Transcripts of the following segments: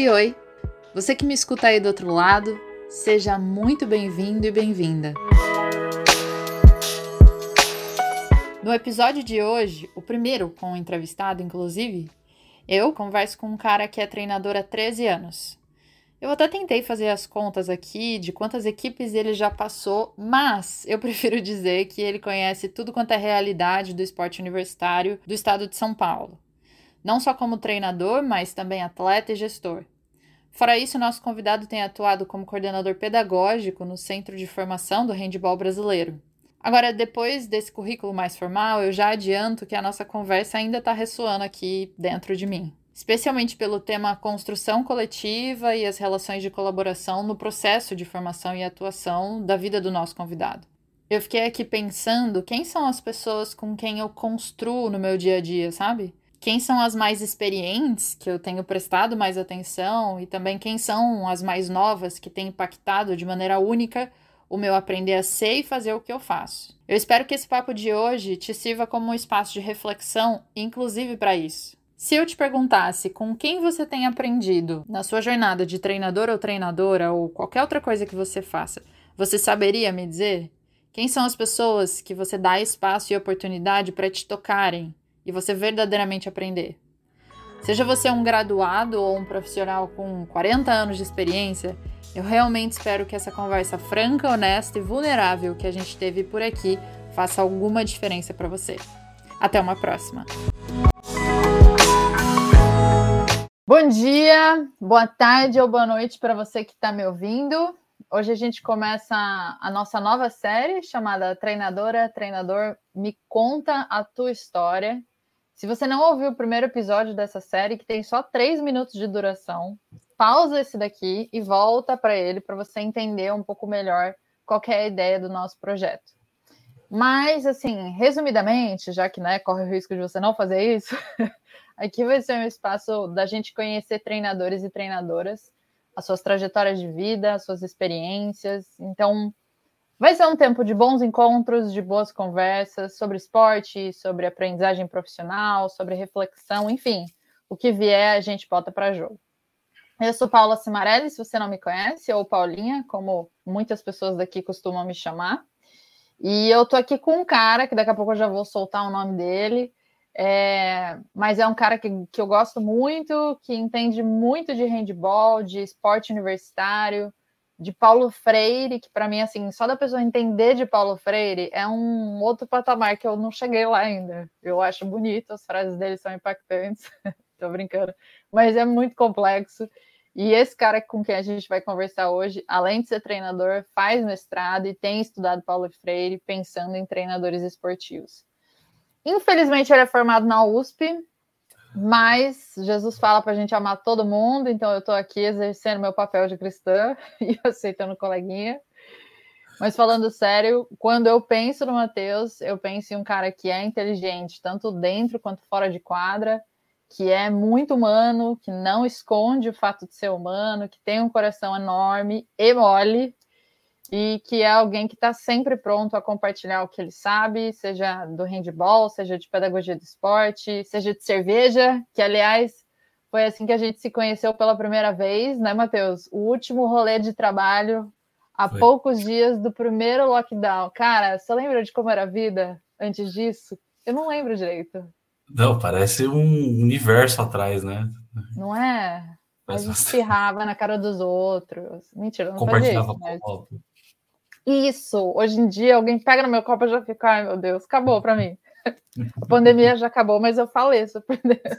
Oi, oi! Você que me escuta aí do outro lado, seja muito bem-vindo e bem-vinda. No episódio de hoje, o primeiro com o entrevistado, inclusive, eu converso com um cara que é treinador há 13 anos. Eu até tentei fazer as contas aqui de quantas equipes ele já passou, mas eu prefiro dizer que ele conhece tudo quanto é realidade do esporte universitário do estado de São Paulo não só como treinador, mas também atleta e gestor. Fora isso, nosso convidado tem atuado como coordenador pedagógico no Centro de Formação do Handball Brasileiro. Agora, depois desse currículo mais formal, eu já adianto que a nossa conversa ainda está ressoando aqui dentro de mim, especialmente pelo tema construção coletiva e as relações de colaboração no processo de formação e atuação da vida do nosso convidado. Eu fiquei aqui pensando quem são as pessoas com quem eu construo no meu dia a dia, sabe? Quem são as mais experientes, que eu tenho prestado mais atenção, e também quem são as mais novas, que têm impactado de maneira única o meu aprender a ser e fazer o que eu faço. Eu espero que esse papo de hoje te sirva como um espaço de reflexão, inclusive para isso. Se eu te perguntasse com quem você tem aprendido na sua jornada de treinador ou treinadora, ou qualquer outra coisa que você faça, você saberia me dizer? Quem são as pessoas que você dá espaço e oportunidade para te tocarem, e você verdadeiramente aprender. Seja você um graduado ou um profissional com 40 anos de experiência, eu realmente espero que essa conversa franca, honesta e vulnerável que a gente teve por aqui faça alguma diferença para você. Até uma próxima. Bom dia, boa tarde ou boa noite para você que está me ouvindo. Hoje a gente começa a nossa nova série chamada Treinadora, Treinador, Me Conta a Tua História. Se você não ouviu o primeiro episódio dessa série, que tem só três minutos de duração, pausa esse daqui e volta para ele para você entender um pouco melhor qual é a ideia do nosso projeto. Mas, assim, resumidamente, já que né, corre o risco de você não fazer isso, aqui vai ser um espaço da gente conhecer treinadores e treinadoras, as suas trajetórias de vida, as suas experiências. Então, Vai ser um tempo de bons encontros, de boas conversas sobre esporte, sobre aprendizagem profissional, sobre reflexão, enfim, o que vier a gente bota para jogo. Eu sou Paula Cimarelli, se você não me conhece, ou Paulinha, como muitas pessoas daqui costumam me chamar. E eu tô aqui com um cara, que daqui a pouco eu já vou soltar o nome dele, é, mas é um cara que, que eu gosto muito, que entende muito de handball, de esporte universitário, de Paulo Freire, que para mim, assim, só da pessoa entender de Paulo Freire é um outro patamar que eu não cheguei lá ainda. Eu acho bonito, as frases dele são impactantes, tô brincando, mas é muito complexo. E esse cara com quem a gente vai conversar hoje, além de ser treinador, faz mestrado e tem estudado Paulo Freire pensando em treinadores esportivos. Infelizmente, ele é formado na USP, mas Jesus fala para a gente amar todo mundo, então eu estou aqui exercendo meu papel de cristã e aceitando coleguinha. Mas falando sério, quando eu penso no Mateus, eu penso em um cara que é inteligente, tanto dentro quanto fora de quadra, que é muito humano, que não esconde o fato de ser humano, que tem um coração enorme e mole, e que é alguém que está sempre pronto a compartilhar o que ele sabe, seja do handball, seja de pedagogia do esporte, seja de cerveja, que aliás foi assim que a gente se conheceu pela primeira vez, né, Matheus? O último rolê de trabalho há foi. poucos dias do primeiro lockdown. Cara, você lembra de como era a vida antes disso? Eu não lembro direito. Não, parece um universo atrás, né? Não é? A gente espirrava na cara dos outros. Mentira, não fazia isso, mas... Isso, hoje em dia alguém pega no meu copo e já fica, ai meu Deus, acabou para mim. A pandemia já acabou, mas eu faleço por Deus.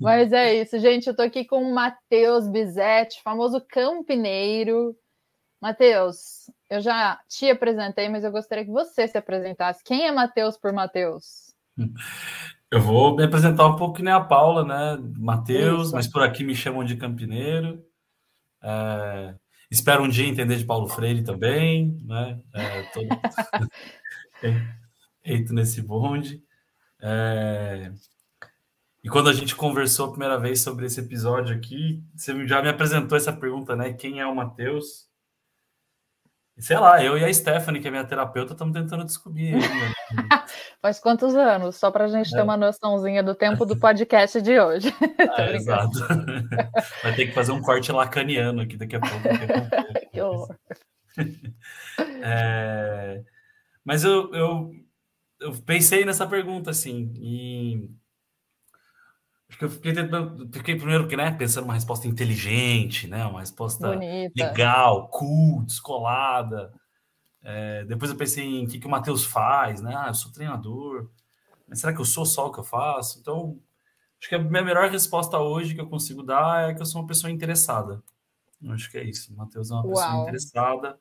Mas é isso, gente. Eu tô aqui com o Matheus Bizetti, famoso campineiro. Matheus, eu já te apresentei, mas eu gostaria que você se apresentasse. Quem é Matheus por Matheus? Eu vou me apresentar um pouco que nem a Paula, né? Matheus, mas por aqui me chamam de campineiro. É... Espero um dia entender de Paulo Freire também, né? É, todo... Eito nesse bonde. É... E quando a gente conversou a primeira vez sobre esse episódio aqui, você já me apresentou essa pergunta, né? Quem é o Matheus? Sei lá, eu e a Stephanie, que é minha terapeuta, estamos tentando descobrir. Né? Faz quantos anos? Só para a gente é. ter uma noçãozinha do tempo do podcast de hoje. Ah, exato. Vai ter que fazer um corte lacaniano aqui daqui a pouco. que horror. É... Mas eu, eu, eu pensei nessa pergunta, assim, e Acho que eu fiquei fiquei primeiro que, né, pensando uma resposta inteligente, né, uma resposta Bonita. legal, cool, descolada. É, depois eu pensei em o que, que o Matheus faz, né? Ah, eu sou treinador, mas será que eu sou só o que eu faço? Então, acho que a minha melhor resposta hoje que eu consigo dar é que eu sou uma pessoa interessada. Eu acho que é isso. O Matheus é uma Uau. pessoa interessada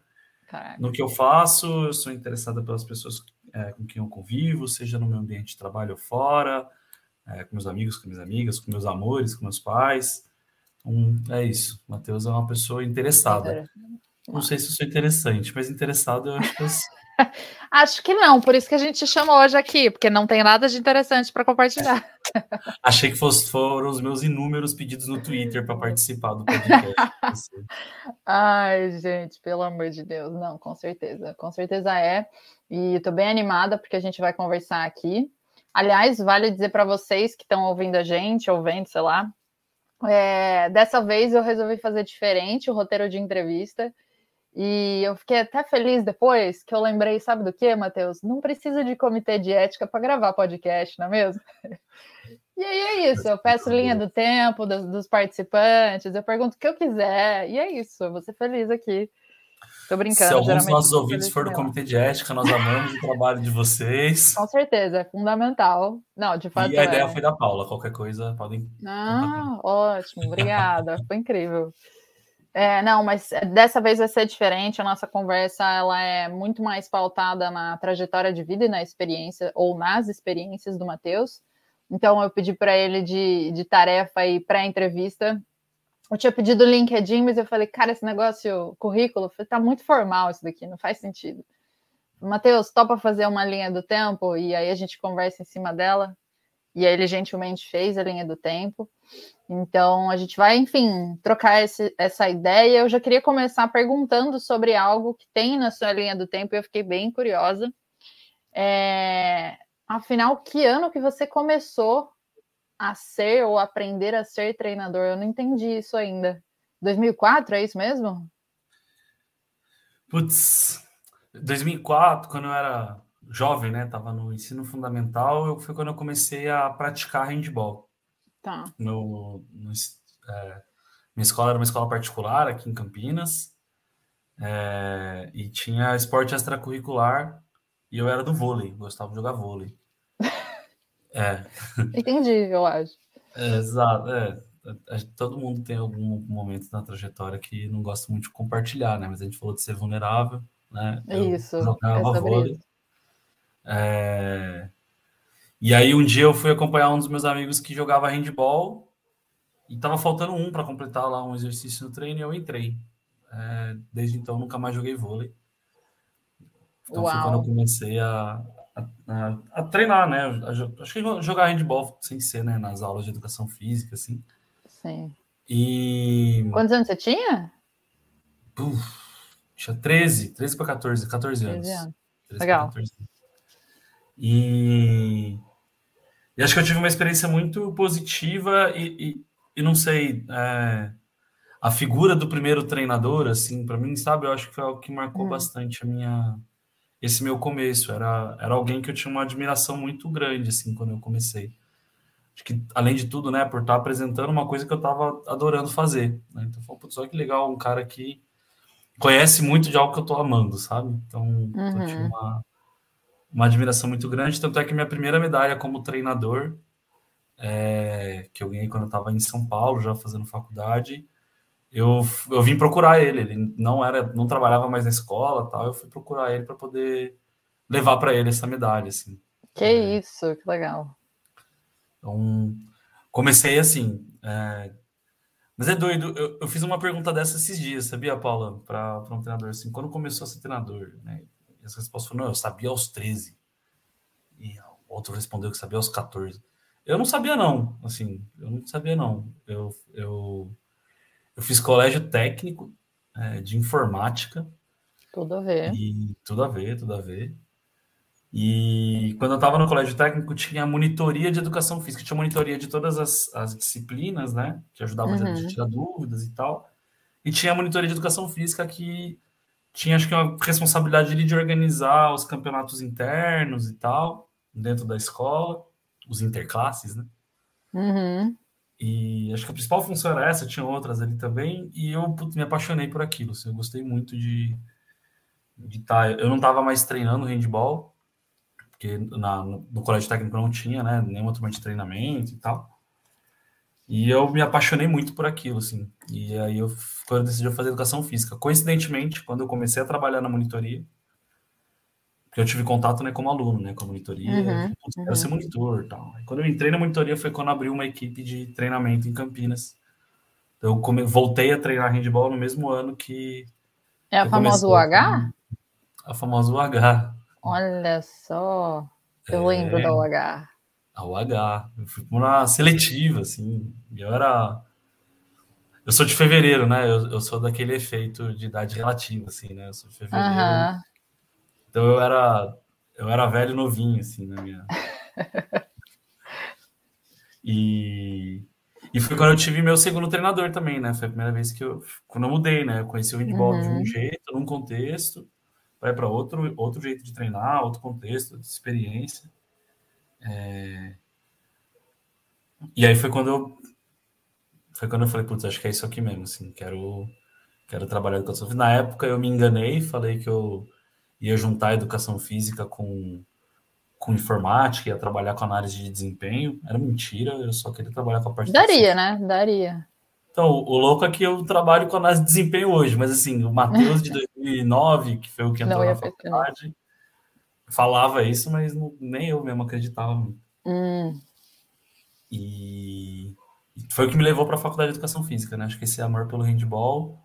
Caraca. no que eu faço, eu sou interessada pelas pessoas é, com quem eu convivo, seja no meu ambiente de trabalho ou fora é, com meus amigos, com minhas amigas, com meus amores, com meus pais. Um, é isso. O Matheus é uma pessoa interessada. Não sei se eu sou interessante, mas interessado eu acho que eu Acho que não, por isso que a gente chamou hoje aqui, porque não tem nada de interessante para compartilhar. Achei que fosse, foram os meus inúmeros pedidos no Twitter para participar do podcast. Ai, gente, pelo amor de Deus, não, com certeza, com certeza é. E estou bem animada porque a gente vai conversar aqui. Aliás, vale dizer para vocês que estão ouvindo a gente, ou vendo, sei lá, é, dessa vez eu resolvi fazer diferente o roteiro de entrevista. E eu fiquei até feliz depois que eu lembrei, sabe do que, Matheus? Não precisa de comitê de ética para gravar podcast, não é mesmo? E aí é isso, eu peço linha do tempo dos, dos participantes, eu pergunto o que eu quiser, e é isso, eu vou ser feliz aqui. Tô brincando. Se alguns dos nossos ouvintes for do comitê de ética, nós amamos o trabalho de vocês. Com certeza, é fundamental. Não, de fato. E a é. ideia foi da Paula. Qualquer coisa podem. Ah, ótimo, obrigada. foi incrível. É, não, mas dessa vez vai ser diferente. A nossa conversa ela é muito mais pautada na trajetória de vida e na experiência, ou nas experiências do Matheus. Então, eu pedi para ele de, de tarefa aí pré-entrevista eu tinha pedido o LinkedIn, mas eu falei, cara, esse negócio, currículo, tá muito formal isso daqui, não faz sentido. Matheus, topa fazer uma linha do tempo e aí a gente conversa em cima dela. E aí ele gentilmente fez a linha do tempo. Então a gente vai, enfim, trocar esse, essa ideia. Eu já queria começar perguntando sobre algo que tem na sua linha do tempo e eu fiquei bem curiosa. É, afinal, que ano que você começou a ser ou aprender a ser treinador? Eu não entendi isso ainda. 2004, é isso mesmo? Putz, 2004, quando eu era jovem, né? Tava no ensino fundamental, eu, foi quando eu comecei a praticar handball. Tá. No, no é, minha escola era uma escola particular aqui em Campinas. É, e tinha esporte extracurricular e eu era do vôlei, gostava de jogar vôlei. É. Entendi, eu acho. É, exato, é. Todo mundo tem algum momento na trajetória que não gosta muito de compartilhar, né? Mas a gente falou de ser vulnerável, né? Eu isso. Jogava é vôlei. É... E aí um dia eu fui acompanhar um dos meus amigos que jogava handball e tava faltando um para completar lá um exercício no treino e eu entrei. É, desde então nunca mais joguei vôlei. Então Uau. foi quando eu comecei a, a, a, treinar, né? Acho que jogar handball sem ser, né? Nas aulas de educação física, assim. Sim. E. Quantos anos você tinha? Uf, tinha 13, 13 para 14, 14 anos. 13 anos. Legal. 14 anos. E... e acho que eu tive uma experiência muito positiva e, e, e não sei, é... a figura do primeiro treinador, assim, para mim, sabe, eu acho que foi algo que marcou hum. bastante a minha esse meu começo. Era, era alguém que eu tinha uma admiração muito grande, assim, quando eu comecei. Acho que, além de tudo, né, por estar apresentando uma coisa que eu estava adorando fazer. Né? Então, foi, putz, olha que legal, um cara que conhece muito de algo que eu estou amando, sabe? Então, uhum. eu tinha uma, uma admiração muito grande. Tanto é que minha primeira medalha como treinador, é, que eu ganhei quando eu estava em São Paulo, já fazendo faculdade, eu, eu vim procurar ele. Ele não era, não trabalhava mais na escola, tal. Eu fui procurar ele para poder levar para ele essa medalha, assim. Que é, isso, que legal. Então, comecei assim. É... Mas é doido. Eu, eu, fiz uma pergunta dessa esses dias, sabia, Paula, para um treinador assim, quando começou a ser treinador, né? E as respostas foram, não, eu sabia aos 13. E outro respondeu que sabia aos 14. Eu não sabia não, assim, eu não sabia não. Eu, eu eu fiz colégio técnico é, de informática. Tudo a ver. E tudo a ver, tudo a ver. E quando eu estava no colégio técnico, tinha monitoria de educação física, tinha monitoria de todas as, as disciplinas, né? Que ajudavam uhum. a gente a tirar dúvidas e tal. E tinha a monitoria de educação física que tinha, acho que, uma responsabilidade de organizar os campeonatos internos e tal, dentro da escola, os interclasses, né? Uhum. E acho que a principal função era essa, tinha outras ali também, e eu putz, me apaixonei por aquilo. Assim, eu gostei muito de estar. Tá, eu não estava mais treinando handball, porque na, no, no, colégio técnico não tinha, né, nenhuma turma de treinamento e tal. E eu me apaixonei muito por aquilo, assim. E aí eu, quando eu decidi fazer educação física, coincidentemente, quando eu comecei a trabalhar na monitoria, porque eu tive contato, né, como aluno, né, com a monitoria, uhum, eu uhum. ser monitor, tal. E quando eu entrei na monitoria foi quando abriu uma equipe de treinamento em Campinas. Eu come, voltei a treinar handball no mesmo ano que é a famosa UH? A famosa UH. Olha só, eu é, lembro da UH. A UH. Eu fui uma seletiva, assim. Eu era. Eu sou de fevereiro, né? Eu, eu sou daquele efeito de idade relativa, assim, né? Eu sou de fevereiro. Uhum. Então eu era. Eu era velho novinho, assim, na minha. e. E foi quando eu tive meu segundo treinador também, né? Foi a primeira vez que eu. Quando eu mudei, né? Eu conheci o handball uhum. de um uhum. jeito, num contexto vai para outro, outro jeito de treinar, outro contexto, experiência. É... E aí foi quando eu foi quando eu falei, putz, acho que é isso aqui mesmo, assim, quero quero trabalhar educação física. Na época eu me enganei, falei que eu ia juntar a educação física com com informática, ia trabalhar com análise de desempenho. Era mentira, eu só queria trabalhar com a parte Daria, né? Daria. Então, o louco é que eu trabalho com análise de desempenho hoje, mas assim, o Matheus de 2009, que foi o que entrou na faculdade, falava isso, mas não, nem eu mesmo acreditava muito. Hum. E foi o que me levou para a faculdade de educação física, né? Acho que esse amor pelo handball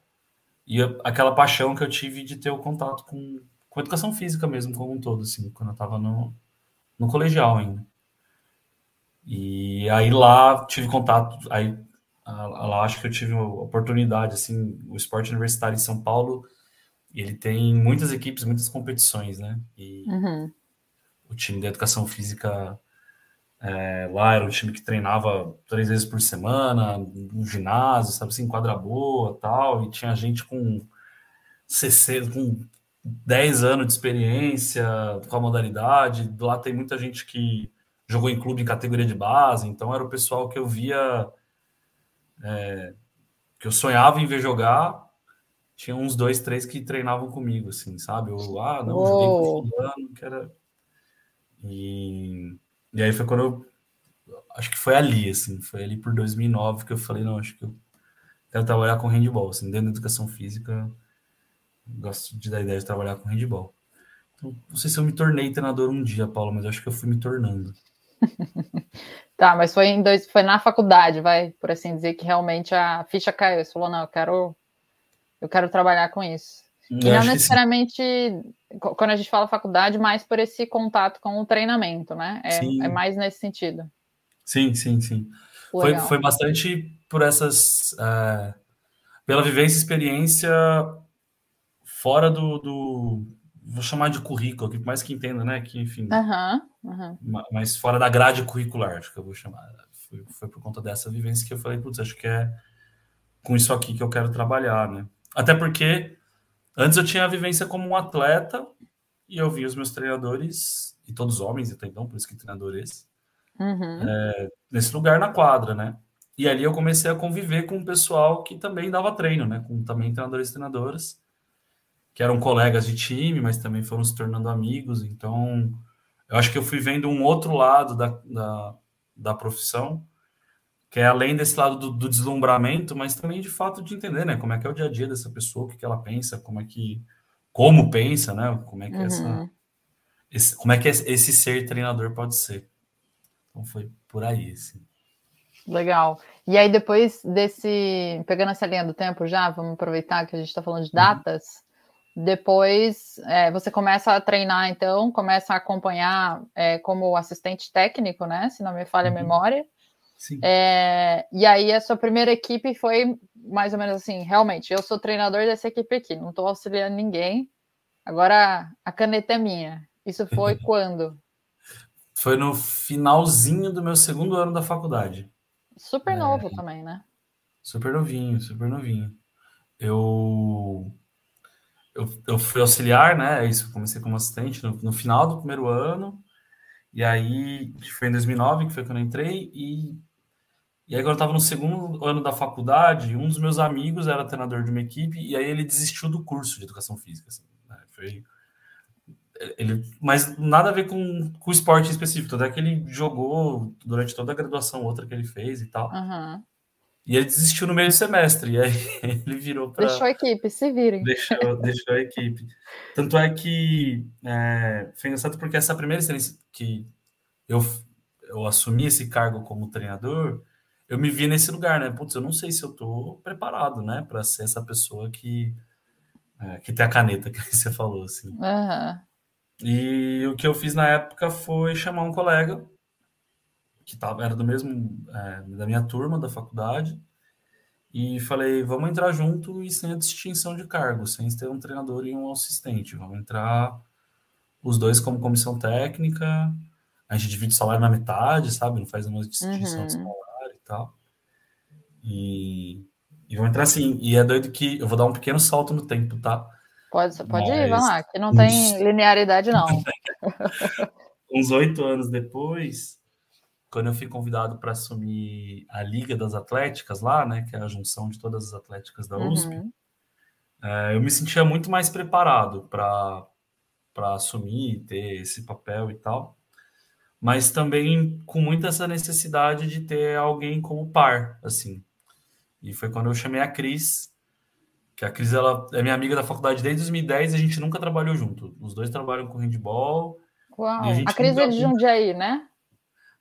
e aquela paixão que eu tive de ter o contato com, com educação física mesmo, como um todo, assim, quando eu estava no, no colegial ainda. E aí lá tive contato, aí lá acho que eu tive oportunidade, assim, o esporte universitário em São Paulo, ele tem muitas equipes, muitas competições, né? E uhum. o time da educação física é, lá era um time que treinava três vezes por semana, no ginásio, sabe assim, quadra boa tal, e tinha gente com CC, com 10 anos de experiência com a modalidade. Lá tem muita gente que jogou em clube em categoria de base, então era o pessoal que eu via é, que eu sonhava em ver jogar, tinha uns dois, três que treinavam comigo, assim, sabe? Eu, ah, não, joguei com fulano, que era... E, e aí foi quando eu, acho que foi ali, assim, foi ali por 2009 que eu falei, não, acho que eu quero trabalhar com handball, assim, dentro da educação física, gosto de dar ideia de trabalhar com handball. Então, não sei se eu me tornei treinador um dia, Paulo, mas acho que eu fui me tornando. Tá, mas foi em dois, foi na faculdade, vai, por assim dizer, que realmente a ficha caiu. Você falou, não, eu quero, eu quero trabalhar com isso. Eu e não necessariamente, quando a gente fala faculdade, mais por esse contato com o treinamento, né? É, é mais nesse sentido. Sim, sim, sim. Foi, foi bastante por essas. Uh, pela vivência e experiência fora do, do, vou chamar de currículo, que mais que entenda, né? Que, enfim. Uhum, uhum. Mas fora da grade curricular, acho que eu vou chamar. Foi, foi por conta dessa vivência que eu falei, putz, acho que é com isso aqui que eu quero trabalhar, né? Até porque antes eu tinha a vivência como um atleta e eu vi os meus treinadores, e todos homens até então, por isso que treinadores, uhum. é, nesse lugar na quadra, né? E ali eu comecei a conviver com o pessoal que também dava treino, né? Com também treinadores e treinadoras que eram colegas de time, mas também foram se tornando amigos. Então, eu acho que eu fui vendo um outro lado da, da, da profissão, que é além desse lado do, do, deslumbramento, mas também de fato de entender, né? Como é que é o dia a dia dessa pessoa, o que, que ela pensa, como é que. Como pensa, né? Como é que uhum. essa. Esse, como é que esse ser treinador pode ser. Então foi por aí, assim. Legal. E aí, depois desse. Pegando essa linha do tempo já, vamos aproveitar que a gente está falando de uhum. datas. Uhum. Depois é, você começa a treinar, então, começa a acompanhar é, como assistente técnico, né? Se não me falha a uhum. memória. É, e aí a sua primeira equipe foi mais ou menos assim, realmente, eu sou treinador dessa equipe aqui, não estou auxiliando ninguém. Agora a caneta é minha. Isso foi quando? Foi no finalzinho do meu segundo ano da faculdade. Super novo é, também, né? Super novinho, super novinho. Eu, eu, eu fui auxiliar, né? É isso, comecei como assistente no, no final do primeiro ano. E aí, foi em 2009 que foi quando eu entrei. E, e aí, quando eu estava no segundo ano da faculdade, um dos meus amigos era treinador de uma equipe. E aí, ele desistiu do curso de educação física. Assim, né? Foi ele, mas nada a ver com, com o esporte específico, até que ele jogou durante toda a graduação, outra que ele fez e tal. Uhum. E ele desistiu no meio do semestre, e aí ele virou para. Deixou a equipe, se virem. Deixou, deixou a equipe. Tanto é que é, foi engraçado porque essa primeira experiência que eu, eu assumi esse cargo como treinador, eu me vi nesse lugar, né? Putz, eu não sei se eu tô preparado, né, para ser essa pessoa que, é, que tem a caneta que você falou, assim. Uhum. E o que eu fiz na época foi chamar um colega que tava, era do mesmo é, da minha turma da faculdade e falei vamos entrar junto e sem a distinção de cargo, sem ter um treinador e um assistente, vamos entrar os dois como comissão técnica, a gente divide o salário na metade, sabe, não faz uma distinção uhum. de salário e tal. E, e vamos entrar assim. E é doido que eu vou dar um pequeno salto no tempo, tá? Pode, pode Mas, ir, vamos lá, que não tem uns... linearidade, não. uns oito anos depois, quando eu fui convidado para assumir a Liga das Atléticas lá, né, que é a junção de todas as atléticas da USP, uhum. é, eu me sentia muito mais preparado para assumir, ter esse papel e tal, mas também com muita essa necessidade de ter alguém como par, assim. E foi quando eu chamei a Cris, que a Cris ela é minha amiga da faculdade desde 2010 e a gente nunca trabalhou junto. Os dois trabalham com handball. Uau. a, a Cris nunca... é de Jundiaí, né?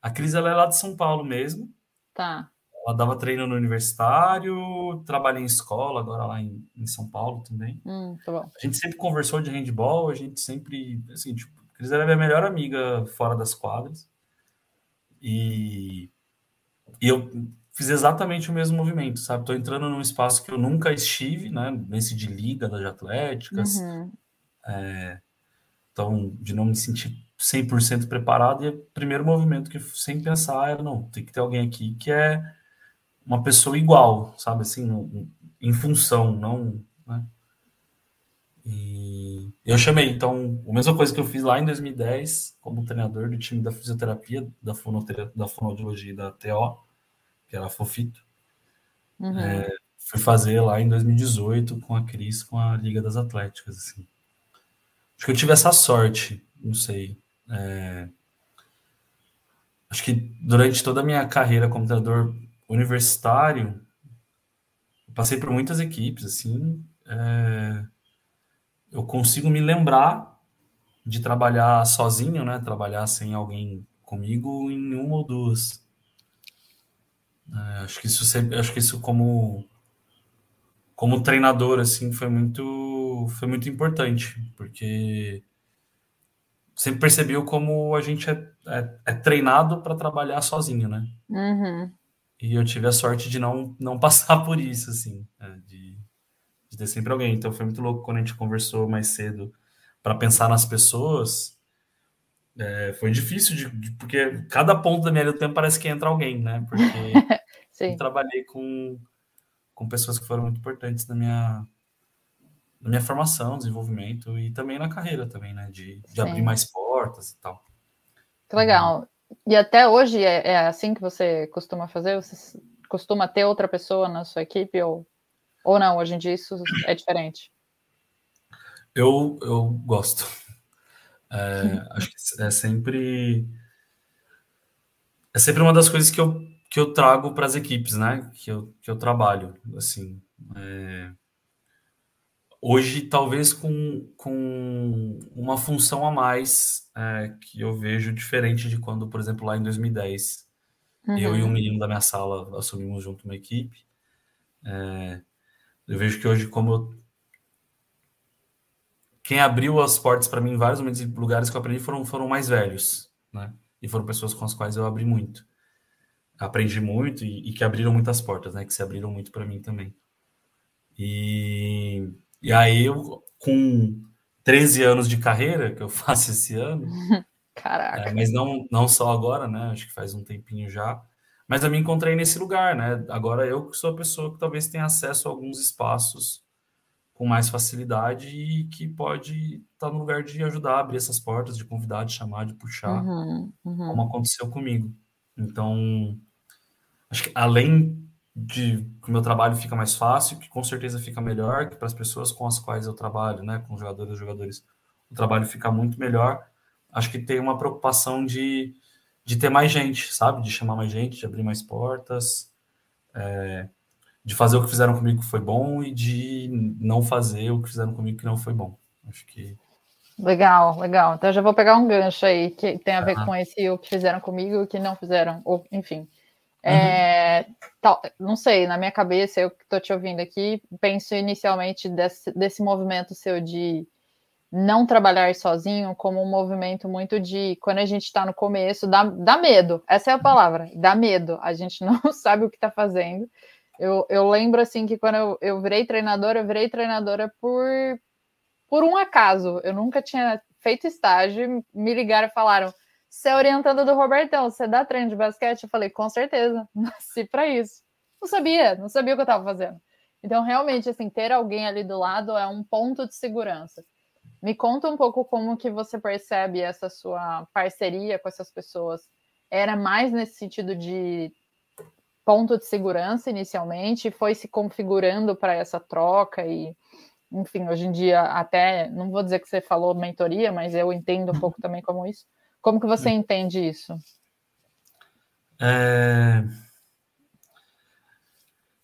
A Cris ela é lá de São Paulo mesmo. Tá. Ela dava treino no universitário, trabalha em escola, agora lá em, em São Paulo também. Hum, tá bom. A gente sempre conversou de handball, a gente sempre, assim, tipo, a Cris era é minha melhor amiga fora das quadras. E, e eu fiz exatamente o mesmo movimento, sabe? Estou entrando num espaço que eu nunca estive, né? Nesse de liga das atléticas. Uhum. É, então, de não me sentir 100% preparado, e o primeiro movimento que sem pensar era, não, tem que ter alguém aqui que é uma pessoa igual, sabe? Assim, em função, não... Né? E eu chamei, então, a mesma coisa que eu fiz lá em 2010, como treinador do time da fisioterapia, da, fonoterapia, da fonoaudiologia da TO, que era Fofito. Uhum. É, fui fazer lá em 2018 com a Cris, com a Liga das Atléticas, assim. Acho que eu tive essa sorte, não sei. É... Acho que durante toda a minha carreira como treinador universitário, passei por muitas equipes, assim. É... Eu consigo me lembrar de trabalhar sozinho, né? Trabalhar sem alguém comigo em uma ou duas. É, acho que isso acho que isso como como treinador assim foi muito foi muito importante porque sempre percebeu como a gente é, é, é treinado para trabalhar sozinho, né? Uhum. E eu tive a sorte de não não passar por isso assim, é, de, de ter sempre alguém. Então foi muito louco quando a gente conversou mais cedo para pensar nas pessoas é, foi difícil, de, de, porque cada ponto da minha linha do tempo parece que entra alguém, né? Porque eu trabalhei com, com pessoas que foram muito importantes na minha, na minha formação, desenvolvimento e também na carreira também, né? De, de abrir mais portas e tal. Que legal. E até hoje é, é, assim que você costuma fazer? Você costuma ter outra pessoa na sua equipe ou, ou não? Hoje em dia isso é diferente? Eu, eu gosto. É, acho que é sempre é sempre uma das coisas que eu, que eu trago para as equipes, né? Que eu, que eu trabalho, assim. É, hoje, talvez com, com uma função a mais é, que eu vejo diferente de quando, por exemplo, lá em 2010, uhum. eu e um uhum. menino da minha sala assumimos junto uma equipe. É, eu vejo que hoje, como eu quem abriu as portas para mim em vários momentos e lugares que eu aprendi foram, foram mais velhos, né? E foram pessoas com as quais eu abri muito. Aprendi muito e, e que abriram muitas portas, né? Que se abriram muito para mim também. E, e aí eu, com 13 anos de carreira que eu faço esse ano. Caraca. É, mas não, não só agora, né? Acho que faz um tempinho já. Mas eu me encontrei nesse lugar, né? Agora eu que sou a pessoa que talvez tenha acesso a alguns espaços com mais facilidade e que pode estar no lugar de ajudar a abrir essas portas, de convidar, de chamar, de puxar, uhum, uhum. como aconteceu comigo. Então, acho que além de que o meu trabalho fica mais fácil, que com certeza fica melhor, que para as pessoas com as quais eu trabalho, né, com jogadores e jogadores, o trabalho fica muito melhor. Acho que tem uma preocupação de, de ter mais gente, sabe? De chamar mais gente, de abrir mais portas, é, de fazer o que fizeram comigo que foi bom e de não fazer o que fizeram comigo que não foi bom. Acho que. Legal, legal. Então eu já vou pegar um gancho aí que tem a ver com esse o que fizeram comigo e o que não fizeram, ou enfim. É, uhum. tal, não sei, na minha cabeça, eu que estou te ouvindo aqui, penso inicialmente desse, desse movimento seu de não trabalhar sozinho como um movimento muito de quando a gente está no começo, dá, dá medo, essa é a palavra, dá medo, a gente não sabe o que está fazendo, eu, eu lembro assim que quando eu, eu virei treinadora, eu virei treinadora por, por um acaso. Eu nunca tinha feito estágio, me ligaram e falaram: você é orientada do Robertão, você dá treino de basquete? Eu falei, com certeza, nasci para isso. Não sabia, não sabia o que eu estava fazendo. Então, realmente, assim, ter alguém ali do lado é um ponto de segurança. Me conta um pouco como que você percebe essa sua parceria com essas pessoas. Era mais nesse sentido de ponto de segurança inicialmente, foi se configurando para essa troca e, enfim, hoje em dia até, não vou dizer que você falou mentoria, mas eu entendo um pouco também como isso. Como que você entende isso? É...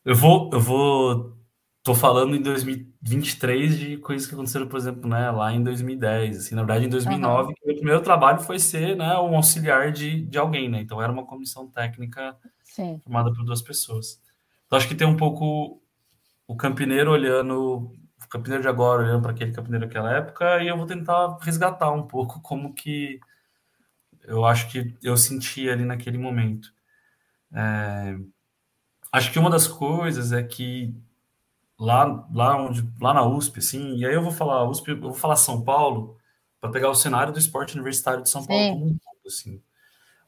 Eu vou, eu vou, tô falando em 2023 de coisas que aconteceram, por exemplo, né, lá em 2010, assim, na verdade em 2009, uhum. meu primeiro trabalho foi ser, né, um auxiliar de, de alguém, né, então era uma comissão técnica Sim. formada por duas pessoas. Então acho que tem um pouco o campineiro olhando, o campineiro de agora olhando para aquele campineiro daquela época, e eu vou tentar resgatar um pouco como que eu acho que eu senti ali naquele momento. É, acho que uma das coisas é que lá, lá, onde, lá na USP, assim, e aí eu vou falar USP, eu vou falar São Paulo, para pegar o cenário do esporte universitário de São Paulo como um todo, assim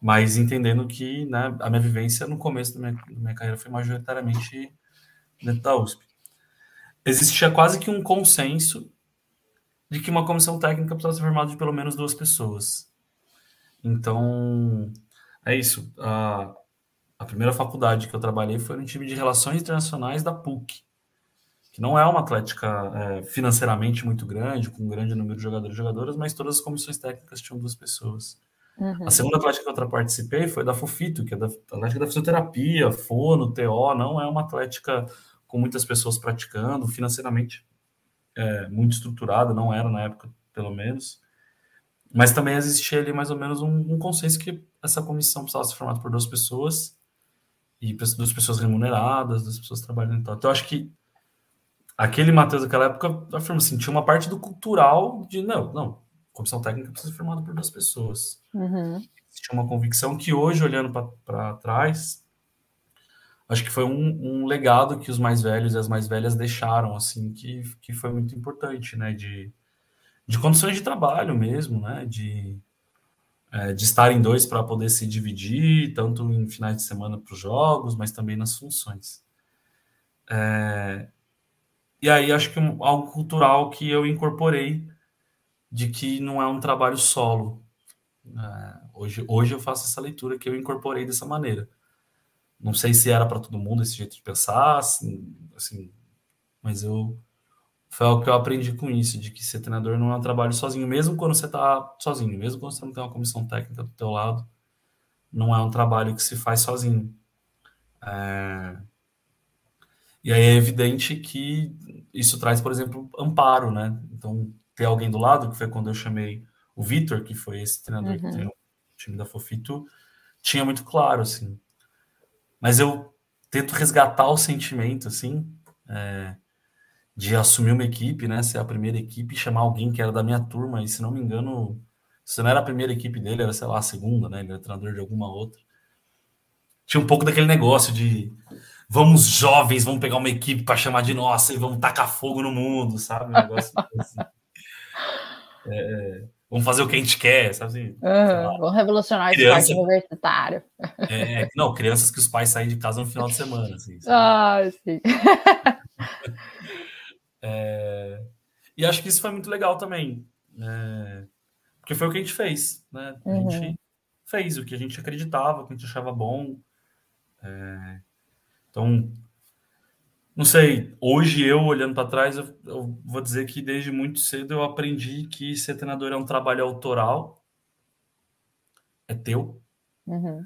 mas entendendo que né, a minha vivência no começo da minha, da minha carreira foi majoritariamente dentro da USP. Existia quase que um consenso de que uma comissão técnica precisava ser formada de pelo menos duas pessoas. Então, é isso. A, a primeira faculdade que eu trabalhei foi no time de Relações Internacionais da PUC, que não é uma atlética é, financeiramente muito grande, com um grande número de jogadores e jogadoras, mas todas as comissões técnicas tinham duas pessoas. Uhum. A segunda atlética que eu participei foi da Fofito, que é da atlética da fisioterapia, fono, TO, não é uma atlética com muitas pessoas praticando, financeiramente é, muito estruturada, não era na época, pelo menos. Mas também existia ali mais ou menos um, um consenso que essa comissão precisava ser formada por duas pessoas, e duas pessoas remuneradas, duas pessoas trabalhando e tal. Então, eu acho que aquele Matheus daquela época afirma assim, tinha uma parte do cultural de, não, não, comissão técnica precisa ser formada por duas pessoas. Uhum. Tinha uma convicção que hoje, olhando para trás, acho que foi um, um, legado que os mais velhos e as mais velhas deixaram, assim, que, que foi muito importante, né? De, de condições de trabalho mesmo, né? De, é, de estar em dois para poder se dividir, tanto em finais de semana para os jogos, mas também nas funções. É, e aí acho que um, algo cultural que eu incorporei de que não é um trabalho solo. É, hoje, hoje eu faço essa leitura que eu incorporei dessa maneira. Não sei se era para todo mundo esse jeito de pensar, assim, assim, mas eu foi algo que eu aprendi com isso, de que ser treinador não é um trabalho sozinho, mesmo quando você está sozinho, mesmo quando você não tem uma comissão técnica do teu lado, não é um trabalho que se faz sozinho. É... E aí é evidente que isso traz, por exemplo, amparo, né? Então, ter alguém do lado, que foi quando eu chamei o Vitor, que foi esse treinador uhum. que tem o time da Fofito, tinha muito claro, assim. Mas eu tento resgatar o sentimento, assim, é, de assumir uma equipe, né, ser a primeira equipe, chamar alguém que era da minha turma, e se não me engano, se não era a primeira equipe dele, era, sei lá, a segunda, né, ele era treinador de alguma outra. Tinha um pouco daquele negócio de vamos jovens, vamos pegar uma equipe para chamar de nossa e vamos tacar fogo no mundo, sabe? Um negócio assim. É, vamos fazer o que a gente quer, sabe? Uhum, vamos revolucionar Criança, esse parque universitário. É, não, crianças que os pais saem de casa no final de semana. Assim, ah, sim. é, e acho que isso foi muito legal também. É, porque foi o que a gente fez, né? A uhum. gente fez o que a gente acreditava, o que a gente achava bom. É, então, não sei, hoje eu olhando para trás, eu, eu, vou dizer que desde muito cedo eu aprendi que ser treinador é um trabalho autoral, é teu, uhum.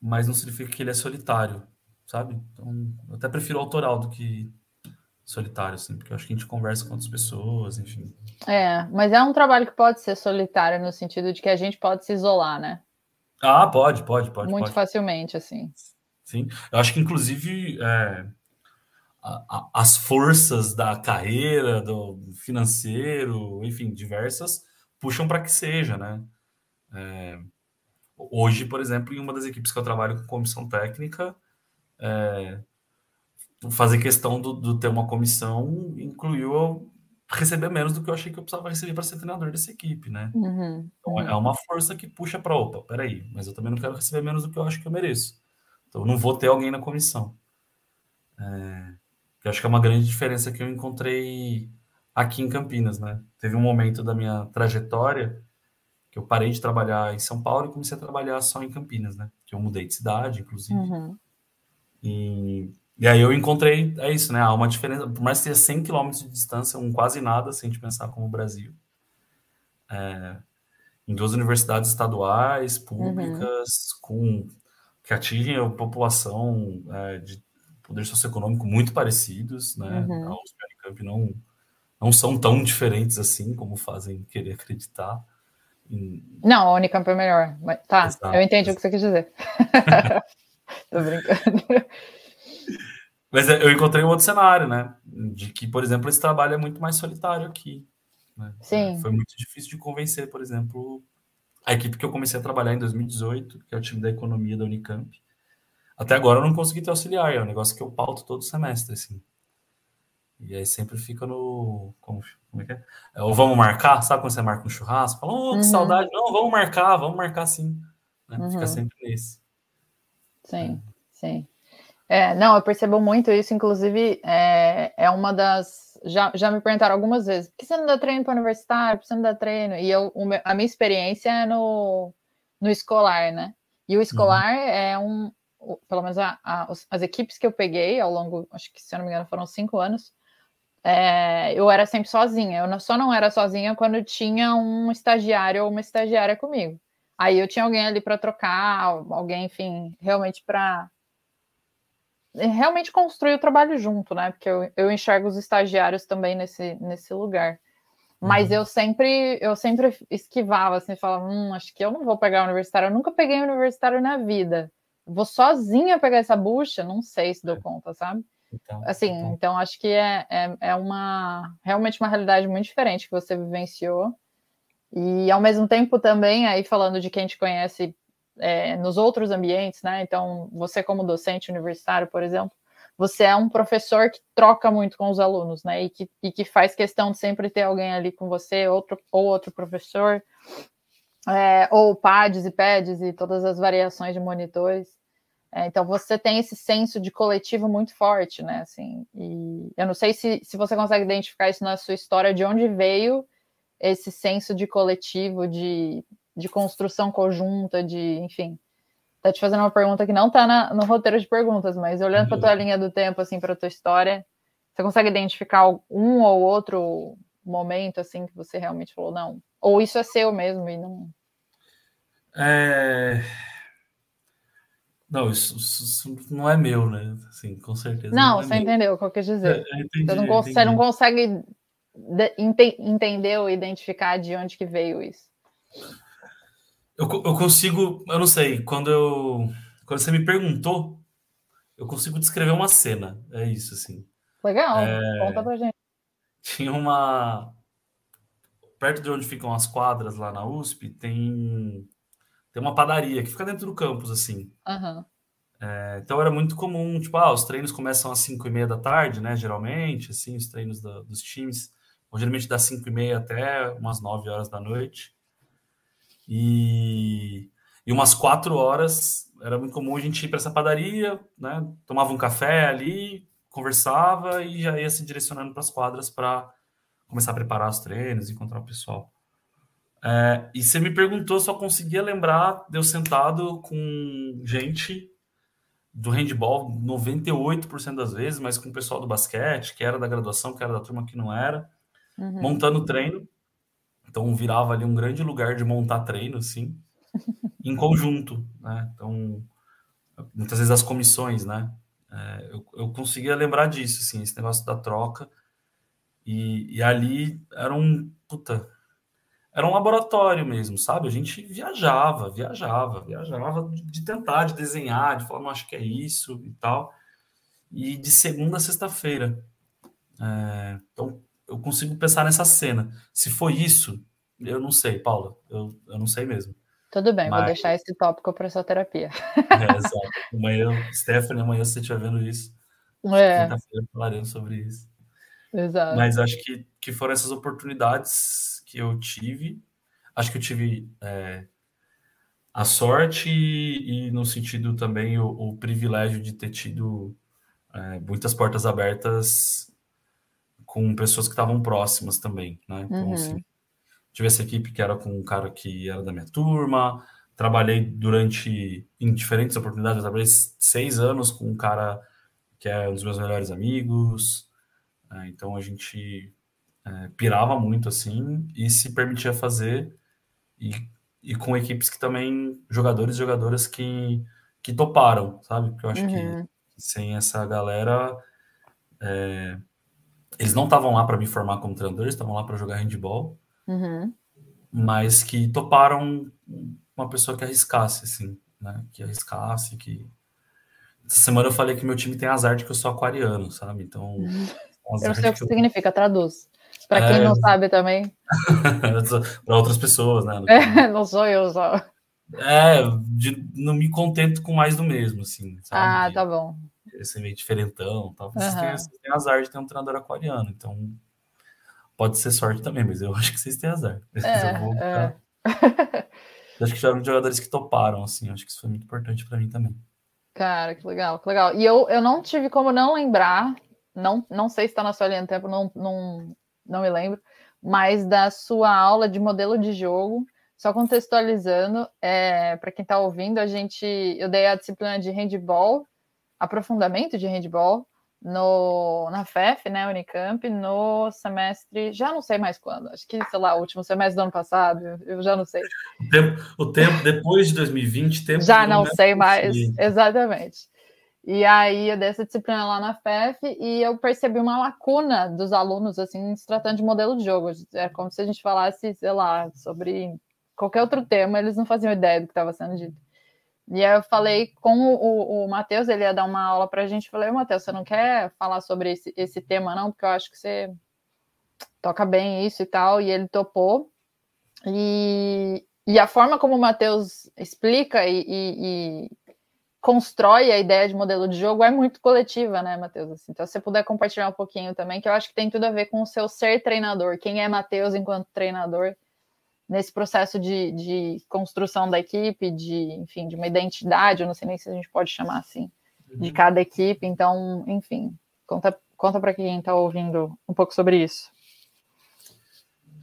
mas não significa que ele é solitário, sabe? Então, eu até prefiro autoral do que solitário, assim, porque eu acho que a gente conversa com outras pessoas, enfim. É, mas é um trabalho que pode ser solitário no sentido de que a gente pode se isolar, né? Ah, pode, pode, pode. Muito pode. facilmente, assim. Sim, eu acho que inclusive. É a, as forças da carreira, do financeiro, enfim, diversas, puxam para que seja, né? É, hoje, por exemplo, em uma das equipes que eu trabalho com comissão técnica, é, fazer questão do, do, ter uma comissão incluiu eu receber menos do que eu achei que eu precisava receber para ser treinador dessa equipe, né? Uhum, então, é uma força que puxa para, opa, peraí, mas eu também não quero receber menos do que eu acho que eu mereço. Então, eu não vou ter alguém na comissão. É, que acho que é uma grande diferença que eu encontrei aqui em Campinas, né? Teve um momento da minha trajetória que eu parei de trabalhar em São Paulo e comecei a trabalhar só em Campinas, né? Que eu mudei de cidade, inclusive. Uhum. E, e aí eu encontrei, é isso, né? Há uma diferença, por mais que tenha 100 quilômetros de distância, um quase nada, se a gente pensar como o Brasil. É, em duas universidades estaduais, públicas, uhum. com que atingem a população é, de poder socioeconômico muito parecidos, né? Uhum. A USP e a Unicamp não, não são tão diferentes assim como fazem querer acreditar. Em... Não, a Unicamp é melhor. Mas, tá, Exato. eu entendi o que você quis dizer. Tô brincando. Mas eu encontrei um outro cenário, né? De que, por exemplo, esse trabalho é muito mais solitário aqui. Né? Sim. Foi muito difícil de convencer, por exemplo, a equipe que eu comecei a trabalhar em 2018, que é o time da economia da Unicamp, até agora eu não consegui ter auxiliar, é um negócio que eu pauto todo semestre, assim. E aí sempre fica no. Como, como é que é? é ou vamos marcar, sabe quando você marca um churrasco? Fala, oh, que uhum. saudade. Não, vamos marcar, vamos marcar sim. Né? Uhum. Fica sempre nesse. Sim, é. sim. É, não, eu percebo muito isso, inclusive é, é uma das. Já, já me perguntaram algumas vezes, por que você não dá treino para universitário? Por que você não dá treino? E eu, a minha experiência é no, no escolar, né? E o escolar uhum. é um, pelo menos a, a, as equipes que eu peguei ao longo, acho que se eu não me engano foram cinco anos, é, eu era sempre sozinha. Eu só não era sozinha quando tinha um estagiário ou uma estagiária comigo. Aí eu tinha alguém ali para trocar, alguém, enfim, realmente para realmente construir o trabalho junto, né? Porque eu, eu enxergo os estagiários também nesse, nesse lugar. Mas uhum. eu sempre eu sempre esquivava, assim, falava, hum, acho que eu não vou pegar universitário. Eu nunca peguei universitário na vida vou sozinha pegar essa bucha, não sei se dou é. conta, sabe? Então, assim, então, então acho que é, é, é, uma realmente uma realidade muito diferente que você vivenciou. E ao mesmo tempo também, aí falando de quem te conhece é, nos outros ambientes, né? Então, você como docente universitário, por exemplo, você é um professor que troca muito com os alunos, né? E que, e que faz questão de sempre ter alguém ali com você, outro ou outro professor, é, ou pads e pads e todas as variações de monitores. É, então você tem esse senso de coletivo muito forte, né? Assim, e eu não sei se, se você consegue identificar isso na sua história, de onde veio esse senso de coletivo, de, de construção conjunta, de, enfim. Tá te fazendo uma pergunta que não tá no roteiro de perguntas, mas olhando para tua linha do tempo, assim, para tua história, você consegue identificar um ou outro momento assim que você realmente falou não? Ou isso é seu mesmo e não. É... Não, isso, isso, não é meu, né? Assim, com certeza. Não, não é você meu. entendeu o que eu quis dizer. É, entendi, você, não você, não consegue entender ou identificar de onde que veio isso. Eu, eu consigo, eu não sei, quando eu quando você me perguntou, eu consigo descrever uma cena. É isso, assim. Legal, é, conta pra gente. Tinha uma perto de onde ficam as quadras lá na USP, tem, tem uma padaria que fica dentro do campus, assim. Uhum. É, então era muito comum, tipo, ah, os treinos começam às 5 e meia da tarde, né? Geralmente, assim, os treinos dos times geralmente das 5 e meia até umas 9 horas da noite. E, e umas 4 horas era muito comum a gente ir para essa padaria, né? Tomava um café ali, conversava e já ia se direcionando para as quadras para começar a preparar os treinos, encontrar o pessoal. É, e você me perguntou, só conseguia lembrar de eu sentado com gente do handball 98% das vezes, mas com o pessoal do basquete, que era da graduação, que era da turma que não era, uhum. montando treino. Então virava ali um grande lugar de montar treino, assim, em conjunto, né? Então, muitas vezes as comissões, né? É, eu, eu conseguia lembrar disso, assim, esse negócio da troca. E, e ali era um, puta, era um laboratório mesmo, sabe? A gente viajava, viajava, viajava de tentar, de desenhar, de falar, não acho que é isso e tal. E de segunda a sexta-feira. É, então, eu consigo pensar nessa cena. Se foi isso, eu não sei, Paula, eu, eu não sei mesmo. Tudo bem, Mas... vou deixar esse tópico para sua terapia. É, exato. Amanhã, Stephanie, amanhã se você estiver vendo isso, é. quinta-feira falaremos sobre isso. Exato. Mas acho que, que foram essas oportunidades que eu tive. Acho que eu tive é, a sorte e, e, no sentido também, o, o privilégio de ter tido é, muitas portas abertas com pessoas que estavam próximas também, né? Então, uhum. assim, tive essa equipe que era com um cara que era da minha turma, trabalhei durante, em diferentes oportunidades, eu trabalhei seis anos com um cara que é um dos meus melhores amigos, é, então a gente é, pirava muito assim e se permitia fazer e, e com equipes que também jogadores e jogadoras que, que toparam, sabe? Porque eu acho uhum. que sem essa galera é, eles não estavam lá para me formar como treinador, eles estavam lá para jogar handball, uhum. mas que toparam uma pessoa que arriscasse, assim, né? Que arriscasse, que essa semana eu falei que meu time tem azar de que eu sou aquariano, sabe? Então. Eu não sei o que, que significa, traduz. Para quem é... não sabe também. para outras pessoas, né? É, não sou eu só. É, de, não me contento com mais do mesmo, assim. Sabe? Ah, tá bom. Esse meio diferentão. Tal. Vocês, uhum. têm, vocês têm azar de ter um treinador aquariano, então pode ser sorte também, mas eu acho que vocês têm azar. É, vou, é. acho que já eram jogadores que toparam, assim. Acho que isso foi muito importante para mim também. Cara, que legal, que legal. E eu, eu não tive como não lembrar, não, não sei se está na sua linha do tempo, não, não, não me lembro, mas da sua aula de modelo de jogo. Só contextualizando, é, para quem está ouvindo, a gente, eu dei a disciplina de handball, aprofundamento de handball, no, na FEF, né, Unicamp, no semestre, já não sei mais quando, acho que, sei lá, o último semestre do ano passado, eu já não sei. O tempo, o tempo depois de 2020, tempo já não sei mais, exatamente. E aí eu dei essa disciplina lá na FEF e eu percebi uma lacuna dos alunos, assim, se tratando de modelo de jogo. É como se a gente falasse, sei lá, sobre qualquer outro tema, eles não faziam ideia do que estava sendo dito. E aí eu falei com o, o, Matheus, ele ia dar uma aula para a gente. Falei, Matheus, você não quer falar sobre esse, esse tema, não? Porque eu acho que você toca bem isso e tal. E ele topou. E, e a forma como o Matheus explica e, e, constrói a ideia de modelo de jogo é muito coletiva, né, Matheus? Assim, então, se você puder compartilhar um pouquinho também, que eu acho que tem tudo a ver com o seu ser treinador. Quem é Matheus enquanto treinador nesse processo de, de, construção da equipe, de, enfim, de uma identidade, eu não sei nem se a gente pode chamar assim, de uhum. cada equipe. Então, enfim, conta, conta para quem está ouvindo um pouco sobre isso.